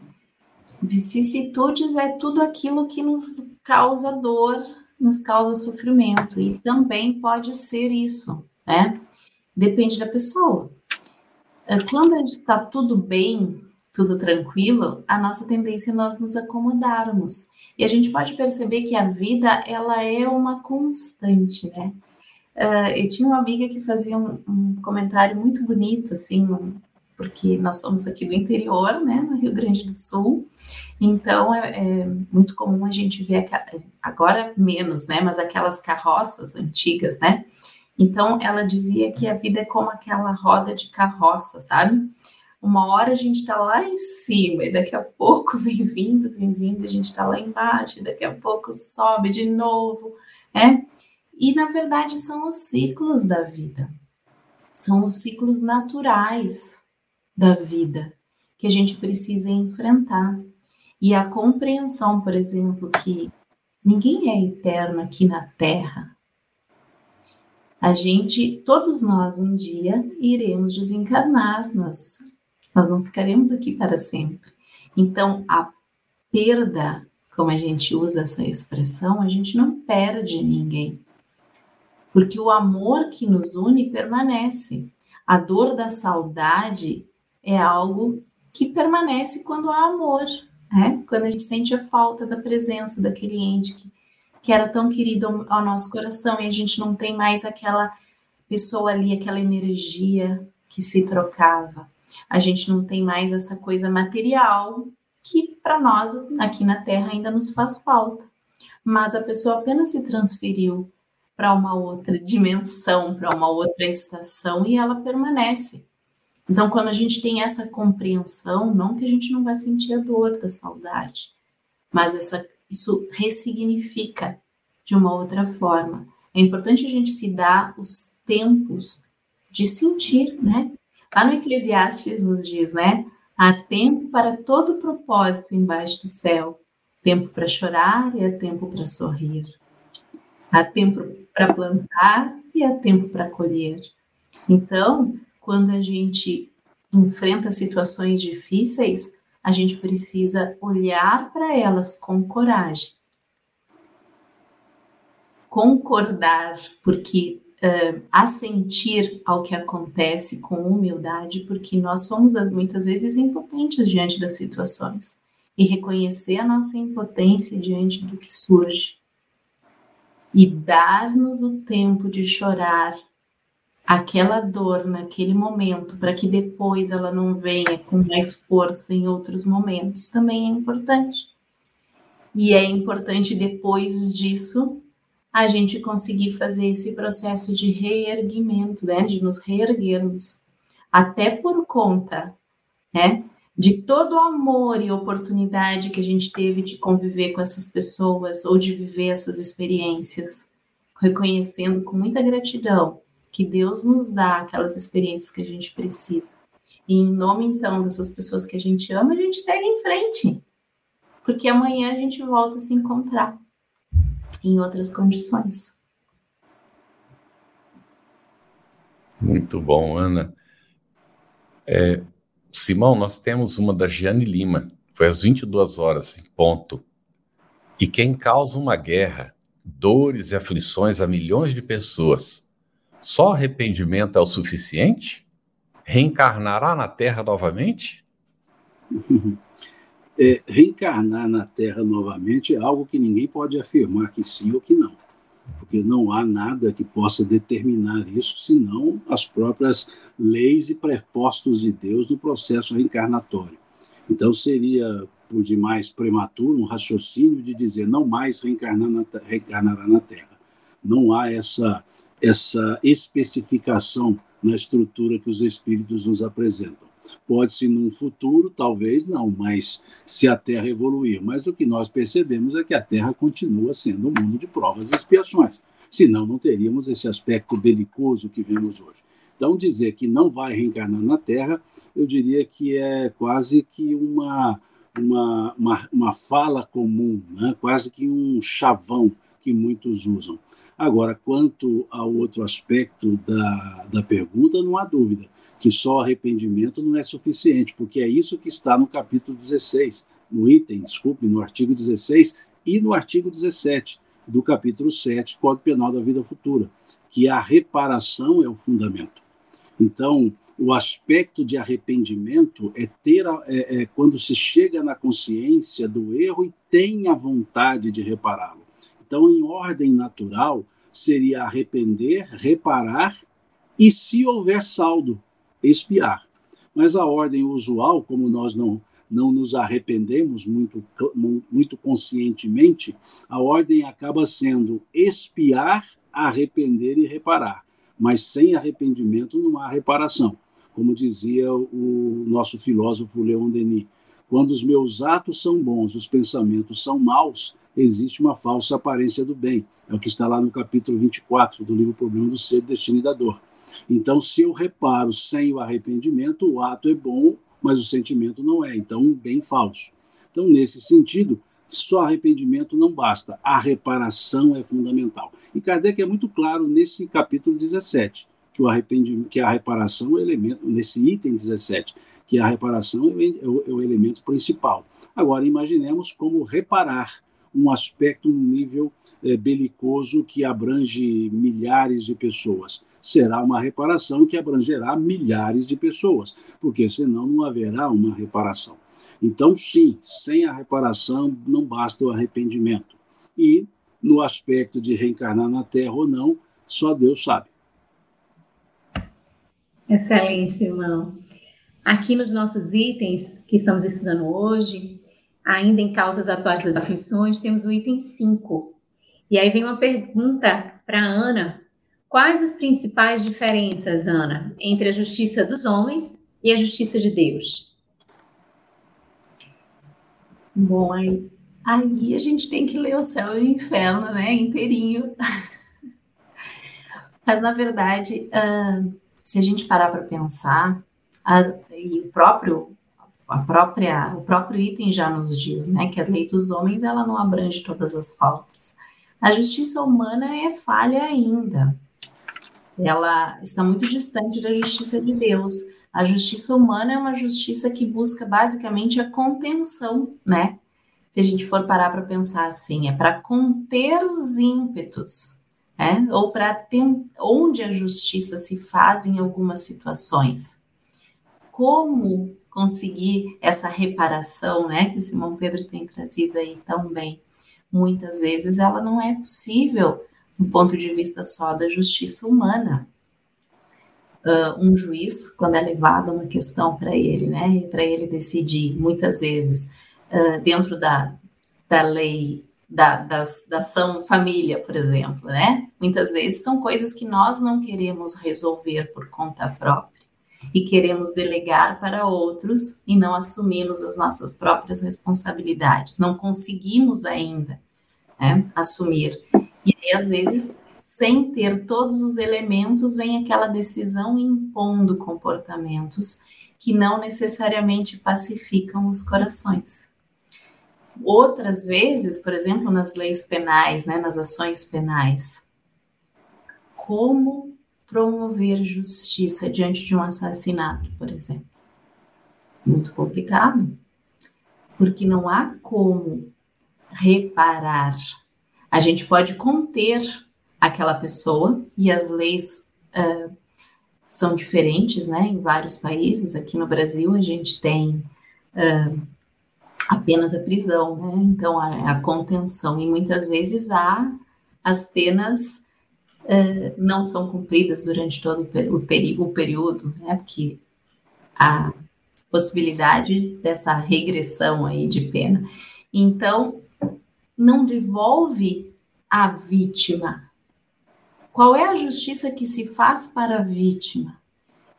Vicissitudes é tudo aquilo que nos causa dor, nos causa sofrimento, e também pode ser isso, né? Depende da pessoa. É, quando está tudo bem, tudo tranquilo, a nossa tendência é nós nos acomodarmos. E a gente pode perceber que a vida, ela é uma constante, né? Uh, eu tinha uma amiga que fazia um, um, comentário muito bonito, assim, porque nós somos aqui do interior, né, no Rio Grande do Sul, então é, é muito comum a gente ver, agora menos, né, mas aquelas carroças antigas, né, então ela dizia que a vida é como aquela roda de carroça, sabe? Uma hora a gente está lá em cima e daqui a pouco vem vindo, vem vindo, a gente está lá embaixo, e daqui a pouco sobe de novo, né? E na verdade são os ciclos da vida, são os ciclos naturais da vida que a gente precisa enfrentar. E a compreensão, por exemplo, que ninguém é eterno aqui na Terra. A gente, todos nós, um dia iremos desencarnar, nós nós não ficaremos aqui para sempre. Então, a perda, como a gente usa essa expressão, a gente não perde ninguém. Porque o amor que nos une permanece. A dor da saudade é algo que permanece quando há amor, né? Quando a gente sente a falta da presença daquele ente que, que era tão querido ao nosso coração e a gente não tem mais aquela pessoa ali, aquela energia que se trocava a gente não tem mais essa coisa material que para nós aqui na Terra ainda nos faz falta. Mas a pessoa apenas se transferiu para uma outra dimensão, para uma outra estação e ela permanece. Então, quando a gente tem essa compreensão, não que a gente não vai sentir a dor da saudade, mas essa, isso ressignifica de uma outra forma. É importante a gente se dar os tempos de sentir, né? Lá no Eclesiastes nos diz, né? Há tempo para todo propósito embaixo do céu. Tempo para chorar e há tempo para sorrir. Há tempo para plantar e há tempo para colher. Então, quando a gente enfrenta situações difíceis, a gente precisa olhar para elas com coragem. Concordar, porque uh, assentir ao que acontece com humildade, porque nós somos muitas vezes impotentes diante das situações e reconhecer a nossa impotência diante do que surge e dar-nos o tempo de chorar aquela dor naquele momento para que depois ela não venha com mais força em outros momentos também é importante. E é importante depois disso a gente conseguir fazer esse processo de reerguimento, né, de nos reerguermos, até por conta, né, de todo o amor e oportunidade que a gente teve de conviver com essas pessoas ou de viver essas experiências, reconhecendo com muita gratidão que Deus nos dá aquelas experiências que a gente precisa. E em nome então dessas pessoas que a gente ama, a gente segue em frente. Porque amanhã a gente volta a se encontrar em outras condições. Muito bom, Ana. É, Simão, nós temos uma da Giane Lima, foi às 22 horas, em ponto. E quem causa uma guerra, dores e aflições a milhões de pessoas, só arrependimento é o suficiente? Reencarnará na Terra novamente? é, reencarnar na Terra novamente é algo que ninguém pode afirmar que sim ou que não, porque não há nada que possa determinar isso senão as próprias leis e prepostos de Deus no processo reencarnatório. Então seria por demais prematuro um raciocínio de dizer não mais reencarnar na, reencarnará na Terra. Não há essa essa especificação na estrutura que os espíritos nos apresentam. Pode-se num futuro, talvez não, mas se a Terra evoluir. Mas o que nós percebemos é que a Terra continua sendo um mundo de provas e expiações. Senão, não teríamos esse aspecto belicoso que vemos hoje. Então, dizer que não vai reencarnar na Terra, eu diria que é quase que uma, uma, uma, uma fala comum, né? quase que um chavão que muitos usam. Agora, quanto ao outro aspecto da, da pergunta, não há dúvida que só arrependimento não é suficiente, porque é isso que está no capítulo 16, no item, desculpe, no artigo 16 e no artigo 17 do capítulo 7, Código Penal da Vida Futura, que a reparação é o fundamento. Então, o aspecto de arrependimento é ter é, é, quando se chega na consciência do erro e tem a vontade de repará-lo. Então, em ordem natural, seria arrepender, reparar e, se houver saldo, expiar. Mas a ordem usual, como nós não, não nos arrependemos muito, muito conscientemente, a ordem acaba sendo expiar, arrepender e reparar. Mas sem arrependimento não há reparação. Como dizia o nosso filósofo Leon Denis, quando os meus atos são bons, os pensamentos são maus, existe uma falsa aparência do bem. É o que está lá no capítulo 24 do livro Problema do Ser, Destino e da Dor. Então, se eu reparo sem o arrependimento, o ato é bom, mas o sentimento não é. Então, um bem falso. Então, nesse sentido, só arrependimento não basta, a reparação é fundamental. E Kardec é muito claro nesse capítulo 17, que, o arrependimento, que a reparação é o elemento, nesse item 17, que a reparação é o, é o elemento principal. Agora, imaginemos como reparar um aspecto no nível é, belicoso que abrange milhares de pessoas será uma reparação que abrangerá milhares de pessoas, porque senão não haverá uma reparação. Então, sim, sem a reparação não basta o arrependimento. E no aspecto de reencarnar na Terra ou não, só Deus sabe. Excelente, irmão. Aqui nos nossos itens que estamos estudando hoje, ainda em causas atuais das aflições, temos o item 5. E aí vem uma pergunta para a Ana, Quais as principais diferenças, Ana, entre a justiça dos homens e a justiça de Deus? Bom, aí, aí a gente tem que ler o céu e o inferno, né, inteirinho. Mas, na verdade, uh, se a gente parar para pensar, e o próprio, a própria, o próprio item já nos diz, né, que a lei dos homens, ela não abrange todas as faltas. A justiça humana é falha ainda ela está muito distante da justiça de Deus. A justiça humana é uma justiça que busca basicamente a contenção, né? Se a gente for parar para pensar assim, é para conter os ímpetos, né? Ou para onde a justiça se faz em algumas situações. Como conseguir essa reparação, né? Que Simão Pedro tem trazido aí tão bem. Muitas vezes ela não é possível um ponto de vista só da justiça humana. Uh, um juiz, quando é levado uma questão para ele, né, para ele decidir, muitas vezes, uh, dentro da, da lei da, das, da ação família, por exemplo, né, muitas vezes são coisas que nós não queremos resolver por conta própria e queremos delegar para outros e não assumimos as nossas próprias responsabilidades, não conseguimos ainda né, assumir. E aí, às vezes, sem ter todos os elementos, vem aquela decisão impondo comportamentos que não necessariamente pacificam os corações. Outras vezes, por exemplo, nas leis penais, né, nas ações penais, como promover justiça diante de um assassinato, por exemplo? Muito complicado, porque não há como reparar a gente pode conter aquela pessoa e as leis uh, são diferentes, né? Em vários países. Aqui no Brasil a gente tem uh, apenas a prisão, né? Então a, a, contenção e muitas vezes há as penas uh, não são cumpridas durante todo o, o, o período, né? Porque a possibilidade dessa regressão aí de pena. Então não devolve a vítima. Qual é a justiça que se faz para a vítima?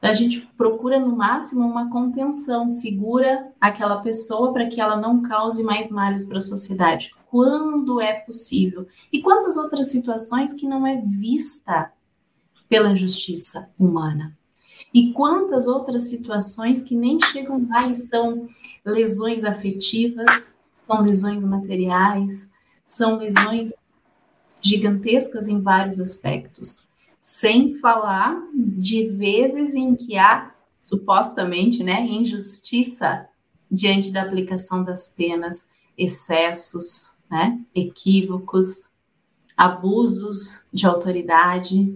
A gente procura no máximo uma contenção, segura aquela pessoa para que ela não cause mais males para a sociedade, quando é possível. E quantas outras situações que não é vista pela justiça humana? E quantas outras situações que nem chegam lá e são lesões afetivas, são lesões materiais, são lesões gigantescas em vários aspectos, sem falar de vezes em que há supostamente, né, injustiça diante da aplicação das penas, excessos, né, equívocos, abusos de autoridade,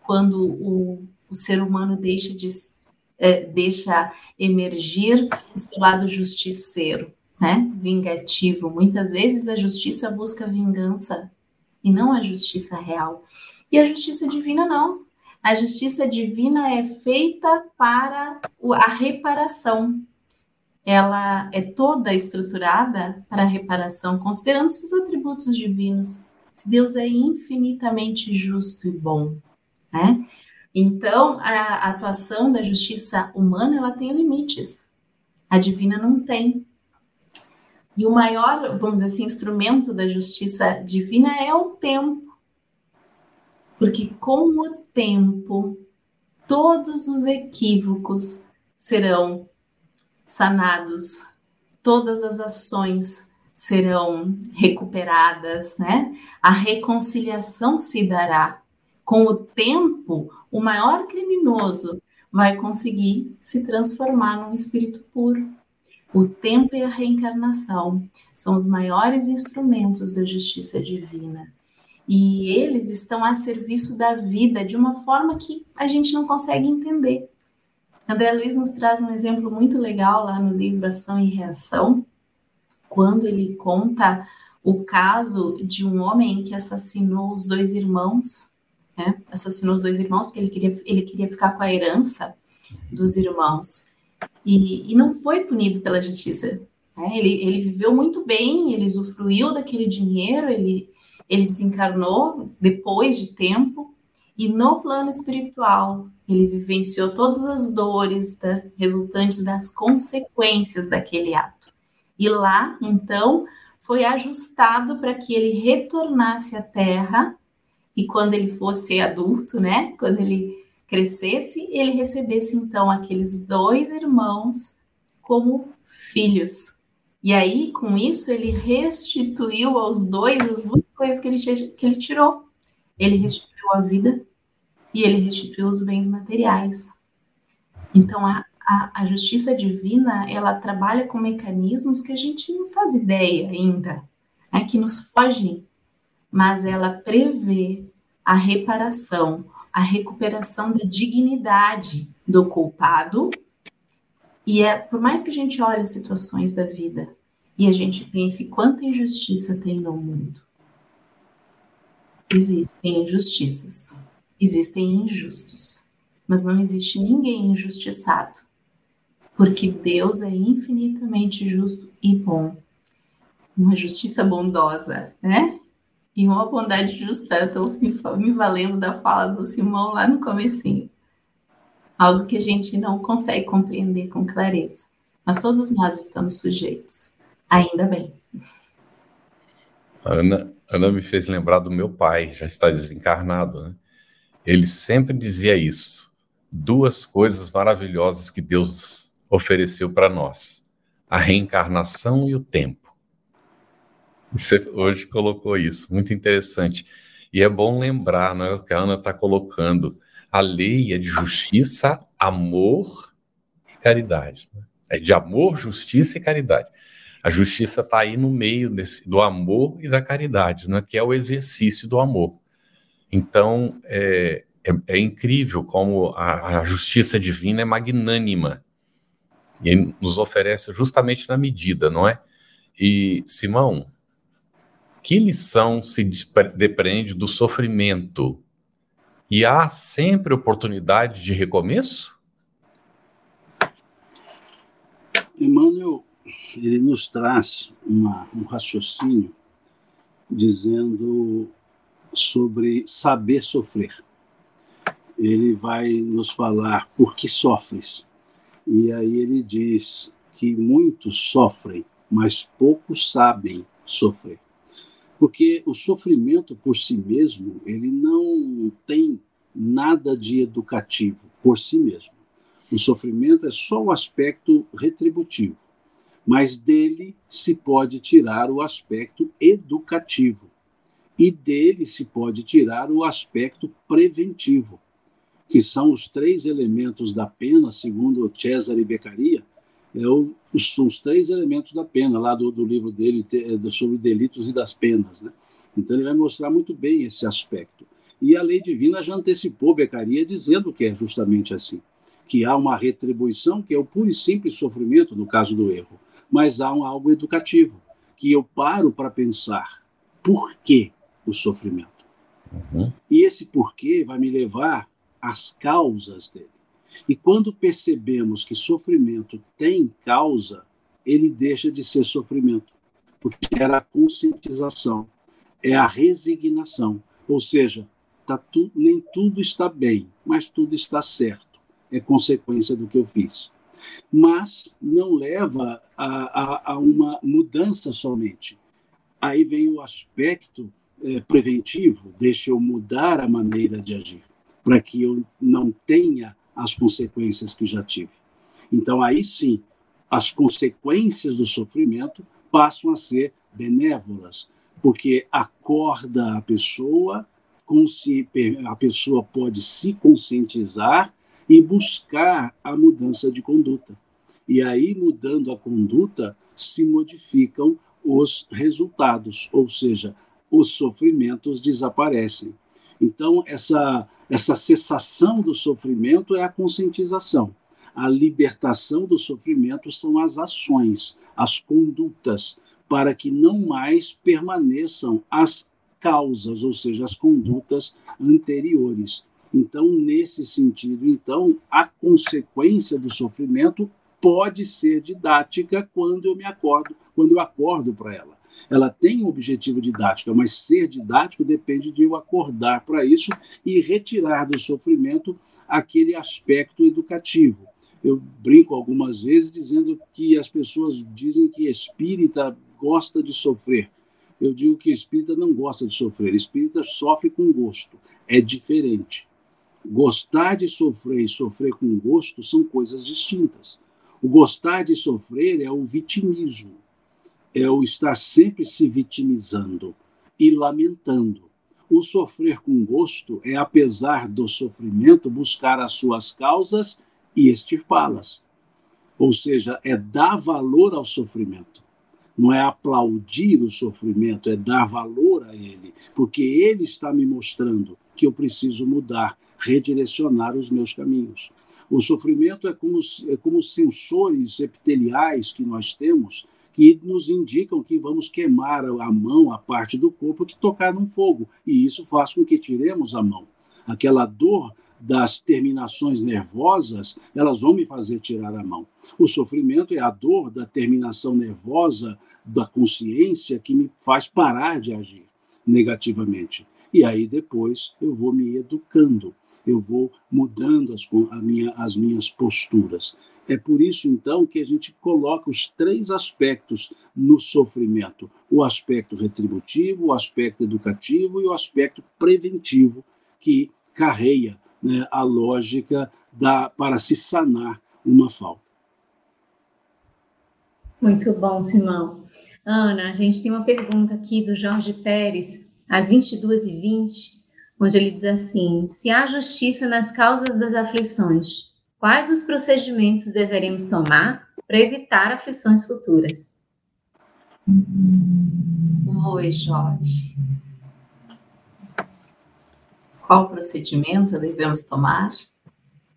quando o, o ser humano deixa de é, deixa emergir seu lado justiceiro, né, vingativo. Muitas vezes a justiça busca vingança e não a justiça real. E a justiça divina não. A justiça divina é feita para a reparação. Ela é toda estruturada para a reparação, considerando seus atributos divinos. Se Deus é infinitamente justo e bom, né? Então, a atuação da justiça humana, ela tem limites. A divina não tem. E o maior, vamos dizer assim, instrumento da justiça divina é o tempo. Porque com o tempo, todos os equívocos serão sanados, todas as ações serão recuperadas, né? A reconciliação se dará. Com o tempo, o maior criminoso vai conseguir se transformar num espírito puro. O tempo e a reencarnação são os maiores instrumentos da justiça divina e eles estão a serviço da vida de uma forma que a gente não consegue entender. André Luiz nos traz um exemplo muito legal lá no livro Ação e Reação, quando ele conta o caso de um homem que assassinou os dois irmãos, né? assassinou os dois irmãos porque ele queria, ele queria ficar com a herança dos irmãos, e, e não foi punido pela justiça. Né? Ele, ele viveu muito bem, ele usufruiu daquele dinheiro, ele ele desencarnou depois de tempo e no plano espiritual ele vivenciou todas as dores da, resultantes das consequências daquele ato. E lá, então, foi ajustado para que ele retornasse à Terra e quando ele fosse adulto, né, quando ele crescesse, ele recebesse então aqueles dois irmãos como filhos. E aí, com isso, ele restituiu aos dois as duas coisas que ele, que ele tirou. Ele restituiu a vida e ele restituiu os bens materiais. Então, a, a, a justiça divina, ela trabalha com mecanismos que a gente não faz ideia ainda, né, que nos fogem, mas ela prevê a reparação, a recuperação da dignidade do culpado e é por mais que a gente olhe situações da vida e a gente pense quanta injustiça tem no mundo. Existem injustiças, existem injustos, mas não existe ninguém injustiçado, porque Deus é infinitamente justo e bom. Uma justiça bondosa, né? E uma bondade justa. Estou me valendo da fala do Simão lá no comecinho algo que a gente não consegue compreender com clareza. Mas todos nós estamos sujeitos, ainda bem. Ana, Ana me fez lembrar do meu pai, já está desencarnado, né? Ele sempre dizia isso: duas coisas maravilhosas que Deus ofereceu para nós: a reencarnação e o tempo. Você hoje colocou isso, muito interessante. E é bom lembrar, né, o que a Ana está colocando a lei é de justiça, amor e caridade. Né? É de amor, justiça e caridade. A justiça está aí no meio desse, do amor e da caridade, né? que é o exercício do amor. Então, é, é, é incrível como a, a, justiça divina é magnânima e nos oferece justamente na medida, não é? E, Simão, que lição se depreende do sofrimento e há sempre oportunidade de recomeço? Emmanuel, ele nos traz uma, um raciocínio dizendo sobre saber sofrer. Ele vai nos falar por que sofres. E aí ele diz que muitos sofrem, mas poucos sabem sofrer porque o sofrimento por si mesmo ele não tem nada de educativo por si mesmo. O sofrimento é só o aspecto retributivo, mas dele se pode tirar o aspecto educativo. E dele se pode tirar o aspecto preventivo, que são os três elementos da pena, segundo Cesare Beccaria, é o, os, os três elementos da pena, lá do, do livro dele é, sobre delitos e das penas. Né? Então, ele vai mostrar muito bem esse aspecto. E a lei divina já antecipou Beccaria dizendo que é justamente assim, que há uma retribuição, que é o puro e simples sofrimento, no caso do erro, mas há um, algo educativo, que eu paro para pensar por que o sofrimento. Uhum. E esse porquê vai me levar às causas dele. E quando percebemos que sofrimento tem causa, ele deixa de ser sofrimento, porque era a conscientização, é a resignação. Ou seja, tá tu, nem tudo está bem, mas tudo está certo. É consequência do que eu fiz. Mas não leva a, a, a uma mudança somente. Aí vem o aspecto é, preventivo, deixa eu mudar a maneira de agir, para que eu não tenha as consequências que já tive. Então, aí sim, as consequências do sofrimento passam a ser benévolas, porque acorda a pessoa, a pessoa pode se conscientizar e buscar a mudança de conduta. E aí, mudando a conduta, se modificam os resultados, ou seja, os sofrimentos desaparecem. Então, essa essa cessação do sofrimento é a conscientização. A libertação do sofrimento são as ações, as condutas, para que não mais permaneçam as causas, ou seja, as condutas anteriores. Então, nesse sentido, então, a consequência do sofrimento pode ser didática quando eu me acordo, quando eu acordo para ela ela tem um objetivo didático, mas ser didático depende de eu acordar para isso e retirar do sofrimento aquele aspecto educativo. Eu brinco algumas vezes dizendo que as pessoas dizem que espírita gosta de sofrer. Eu digo que espírita não gosta de sofrer, espírita sofre com gosto. É diferente. Gostar de sofrer e sofrer com gosto são coisas distintas. O gostar de sofrer é o vitimismo é o estar sempre se vitimizando e lamentando. O sofrer com gosto é, apesar do sofrimento, buscar as suas causas e extirpá-las. Ou seja, é dar valor ao sofrimento. Não é aplaudir o sofrimento, é dar valor a ele, porque ele está me mostrando que eu preciso mudar, redirecionar os meus caminhos. O sofrimento é como, é como sensores epiteliais que nós temos que nos indicam que vamos queimar a mão, a parte do corpo que tocar num fogo, e isso faz com que tiremos a mão. Aquela dor das terminações nervosas, elas vão me fazer tirar a mão. O sofrimento é a dor da terminação nervosa da consciência que me faz parar de agir negativamente. E aí depois eu vou me educando, eu vou mudando as, minha, as minhas posturas. É por isso, então, que a gente coloca os três aspectos no sofrimento: o aspecto retributivo, o aspecto educativo e o aspecto preventivo, que carreia né, a lógica da, para se sanar uma falta. Muito bom, Simão. Ana, a gente tem uma pergunta aqui do Jorge Pérez, às 22h20, onde ele diz assim: Se há justiça nas causas das aflições, Quais os procedimentos deveremos tomar para evitar aflições futuras? Oi, Jorge. Qual procedimento devemos tomar?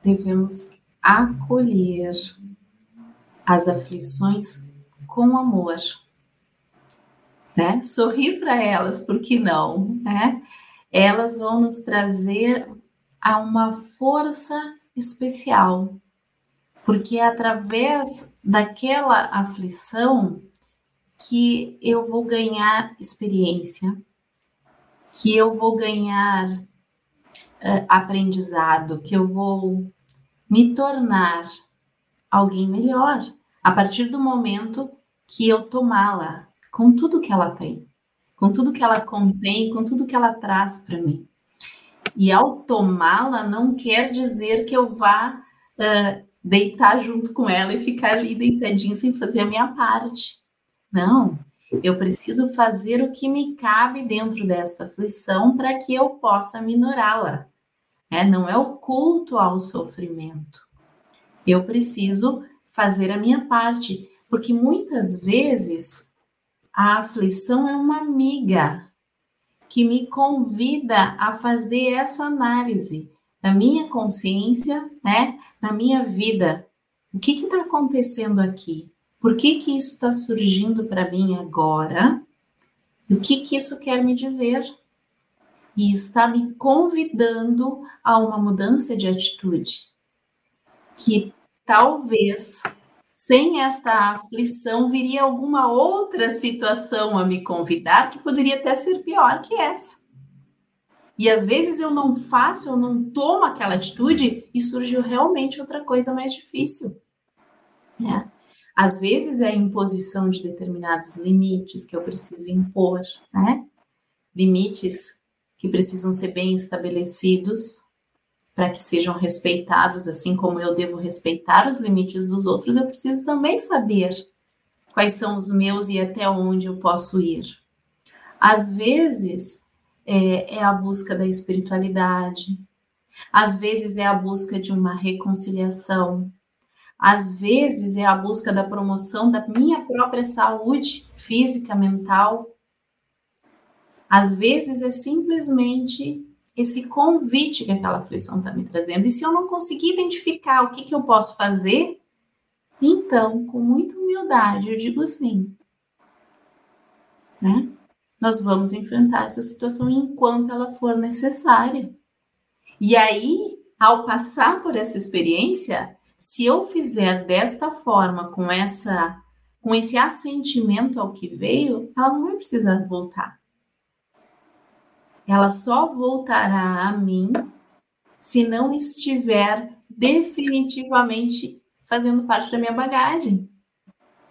Devemos acolher as aflições com amor, né? Sorrir para elas, por que não, né? Elas vão nos trazer a uma força especial, porque é através daquela aflição que eu vou ganhar experiência, que eu vou ganhar uh, aprendizado, que eu vou me tornar alguém melhor a partir do momento que eu tomá-la com tudo que ela tem, com tudo que ela contém, com tudo que ela traz para mim. E ao tomá-la não quer dizer que eu vá uh, deitar junto com ela e ficar ali deitadinha sem fazer a minha parte. Não, Eu preciso fazer o que me cabe dentro desta aflição para que eu possa minorá-la. É, não é o culto ao sofrimento. Eu preciso fazer a minha parte, porque muitas vezes a aflição é uma amiga que me convida a fazer essa análise da minha consciência, né, na minha vida. O que está acontecendo aqui? Por que, que isso está surgindo para mim agora? E o que, que isso quer me dizer? E está me convidando a uma mudança de atitude. Que talvez sem esta aflição viria alguma outra situação a me convidar que poderia até ser pior que essa. E às vezes eu não faço, eu não tomo aquela atitude e surgiu realmente outra coisa mais difícil. É. Às vezes é a imposição de determinados limites que eu preciso impor, né? Limites que precisam ser bem estabelecidos para que sejam respeitados, assim como eu devo respeitar os limites dos outros, eu preciso também saber quais são os meus e até onde eu posso ir. Às vezes é, é a busca da espiritualidade, às vezes é a busca de uma reconciliação, às vezes é a busca da promoção da minha própria saúde física, mental. Às vezes é simplesmente esse convite que aquela aflição está me trazendo. E se eu não conseguir identificar o que, que eu posso fazer, então, com muita humildade, eu digo sim. Né? Nós vamos enfrentar essa situação enquanto ela for necessária. E aí, ao passar por essa experiência, se eu fizer desta forma, com essa com esse assentimento ao que veio, ela não vai precisar voltar. Ela só voltará a mim se não estiver definitivamente fazendo parte da minha bagagem.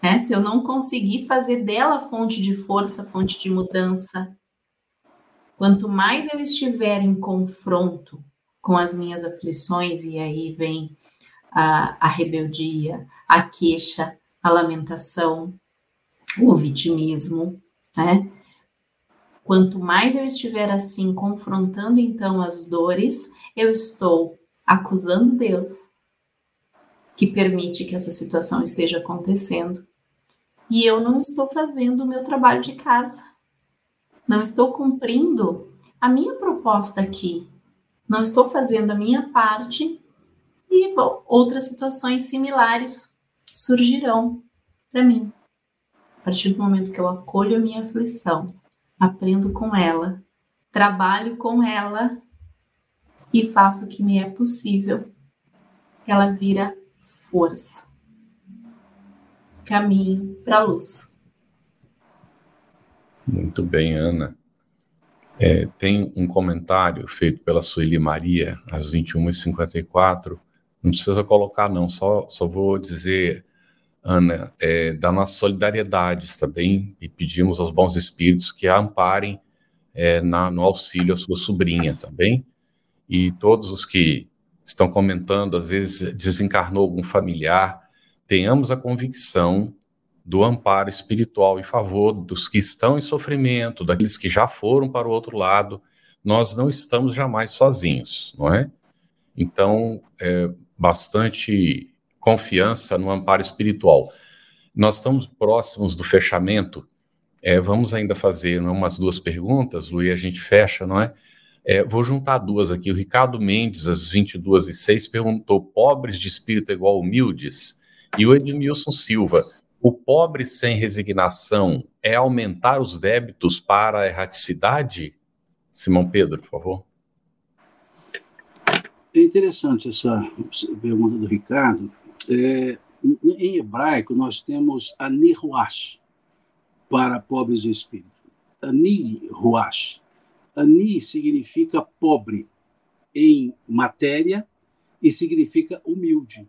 Né? Se eu não conseguir fazer dela fonte de força, fonte de mudança. Quanto mais eu estiver em confronto com as minhas aflições, e aí vem a, a rebeldia, a queixa, a lamentação, o vitimismo, né? Quanto mais eu estiver assim confrontando então as dores, eu estou acusando Deus que permite que essa situação esteja acontecendo. E eu não estou fazendo o meu trabalho de casa. Não estou cumprindo a minha proposta aqui. Não estou fazendo a minha parte e outras situações similares surgirão para mim. A partir do momento que eu acolho a minha aflição, aprendo com ela, trabalho com ela e faço o que me é possível, ela vira força, caminho para a luz. Muito bem, Ana. É, tem um comentário feito pela Sueli Maria, às 21h54, não precisa colocar, não, só, só vou dizer, Ana, é, da nossa solidariedade também e pedimos aos bons espíritos que a amparem é, na, no auxílio à sua sobrinha também. Tá e todos os que estão comentando, às vezes desencarnou algum familiar, tenhamos a convicção do amparo espiritual em favor dos que estão em sofrimento, daqueles que já foram para o outro lado. Nós não estamos jamais sozinhos, não é? Então, é, bastante confiança no amparo espiritual. Nós estamos próximos do fechamento. É, vamos ainda fazer né, umas duas perguntas, Luí, a gente fecha, não é? é? Vou juntar duas aqui. O Ricardo Mendes, às 22 e 6 perguntou: pobres de espírito igual humildes? E o Edmilson Silva: o pobre sem resignação é aumentar os débitos para a erraticidade? Simão Pedro, por favor. É interessante essa pergunta do Ricardo. É, em hebraico, nós temos ani ruach para pobres de espírito. Ani ruach. Ani significa pobre em matéria e significa humilde.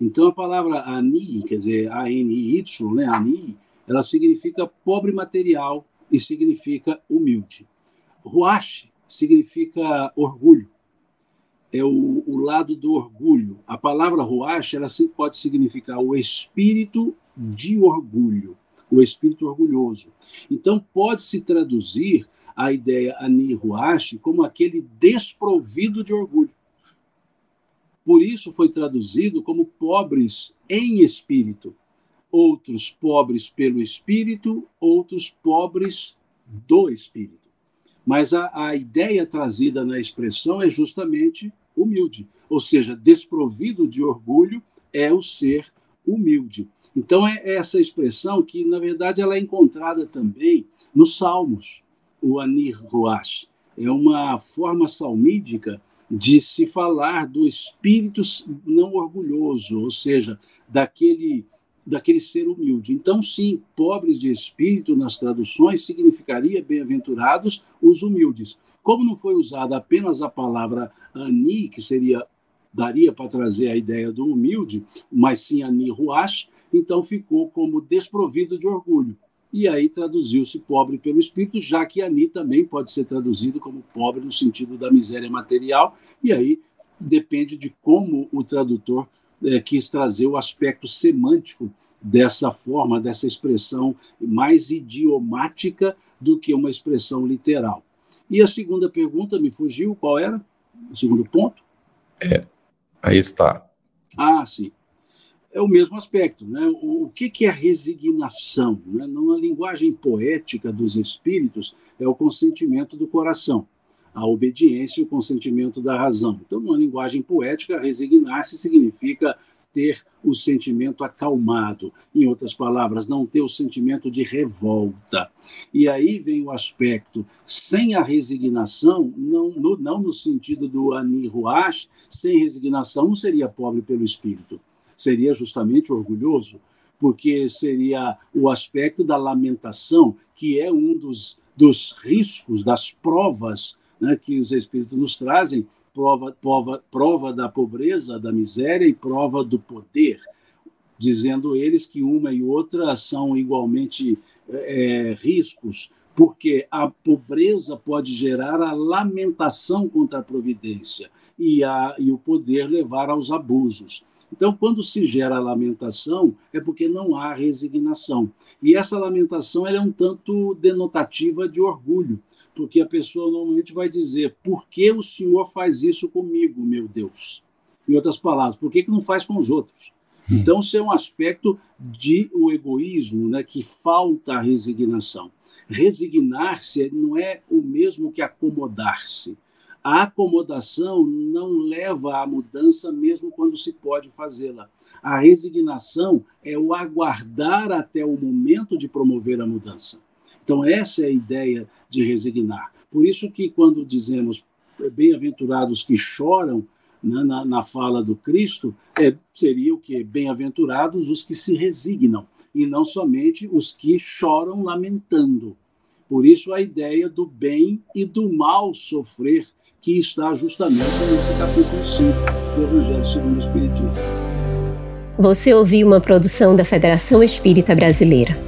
Então a palavra ani, quer dizer, A-N-I-Y, né, ani, ela significa pobre material e significa humilde. Ruach significa orgulho é o, o lado do orgulho. A palavra ruach ela pode significar o espírito de orgulho, o espírito orgulhoso. Então, pode-se traduzir a ideia Aniruashi como aquele desprovido de orgulho. Por isso foi traduzido como pobres em espírito. Outros pobres pelo espírito, outros pobres do espírito. Mas a, a ideia trazida na expressão é justamente humilde, ou seja, desprovido de orgulho é o ser humilde. Então é essa expressão que, na verdade, ela é encontrada também nos Salmos, o Anir Ruach. É uma forma salmídica de se falar do espírito não orgulhoso, ou seja, daquele daquele ser humilde. Então, sim, pobres de espírito nas traduções significaria bem-aventurados os humildes. Como não foi usada apenas a palavra ani, que seria daria para trazer a ideia do humilde, mas sim ani ruach, então ficou como desprovido de orgulho. E aí traduziu-se pobre pelo espírito, já que ani também pode ser traduzido como pobre no sentido da miséria material, e aí depende de como o tradutor é, quis trazer o aspecto semântico dessa forma, dessa expressão mais idiomática do que uma expressão literal. E a segunda pergunta me fugiu, qual era? O segundo ponto? É, aí está. Ah, sim. É o mesmo aspecto. Né? O, o que, que é resignação? Né? Numa linguagem poética dos espíritos, é o consentimento do coração a obediência e o consentimento da razão. Então, numa linguagem poética, resignar-se significa ter o sentimento acalmado. Em outras palavras, não ter o sentimento de revolta. E aí vem o aspecto, sem a resignação, não no, não no sentido do Aniruash, sem resignação não seria pobre pelo espírito, seria justamente orgulhoso, porque seria o aspecto da lamentação, que é um dos, dos riscos, das provas né, que os espíritos nos trazem, prova, prova, prova da pobreza, da miséria e prova do poder, dizendo eles que uma e outra são igualmente é, riscos, porque a pobreza pode gerar a lamentação contra a providência e, a, e o poder levar aos abusos. Então, quando se gera a lamentação, é porque não há resignação. E essa lamentação é um tanto denotativa de orgulho, porque a pessoa normalmente vai dizer: por que o Senhor faz isso comigo, meu Deus? Em outras palavras, por que, que não faz com os outros? Hum. Então, isso é um aspecto de o egoísmo, né, que falta a resignação. Resignar-se não é o mesmo que acomodar-se. A acomodação não leva à mudança, mesmo quando se pode fazê-la. A resignação é o aguardar até o momento de promover a mudança. Então, essa é a ideia de resignar. Por isso que quando dizemos bem-aventurados que choram, né, na, na, fala do Cristo, é, seria o que? Bem-aventurados os que se resignam, e não somente os que choram lamentando. Por isso a ideia do bem e do mal sofrer, que está justamente nesse capítulo 5 do Evangelho segundo o Espiritismo. Você ouviu uma produção da Federação Espírita Brasileira.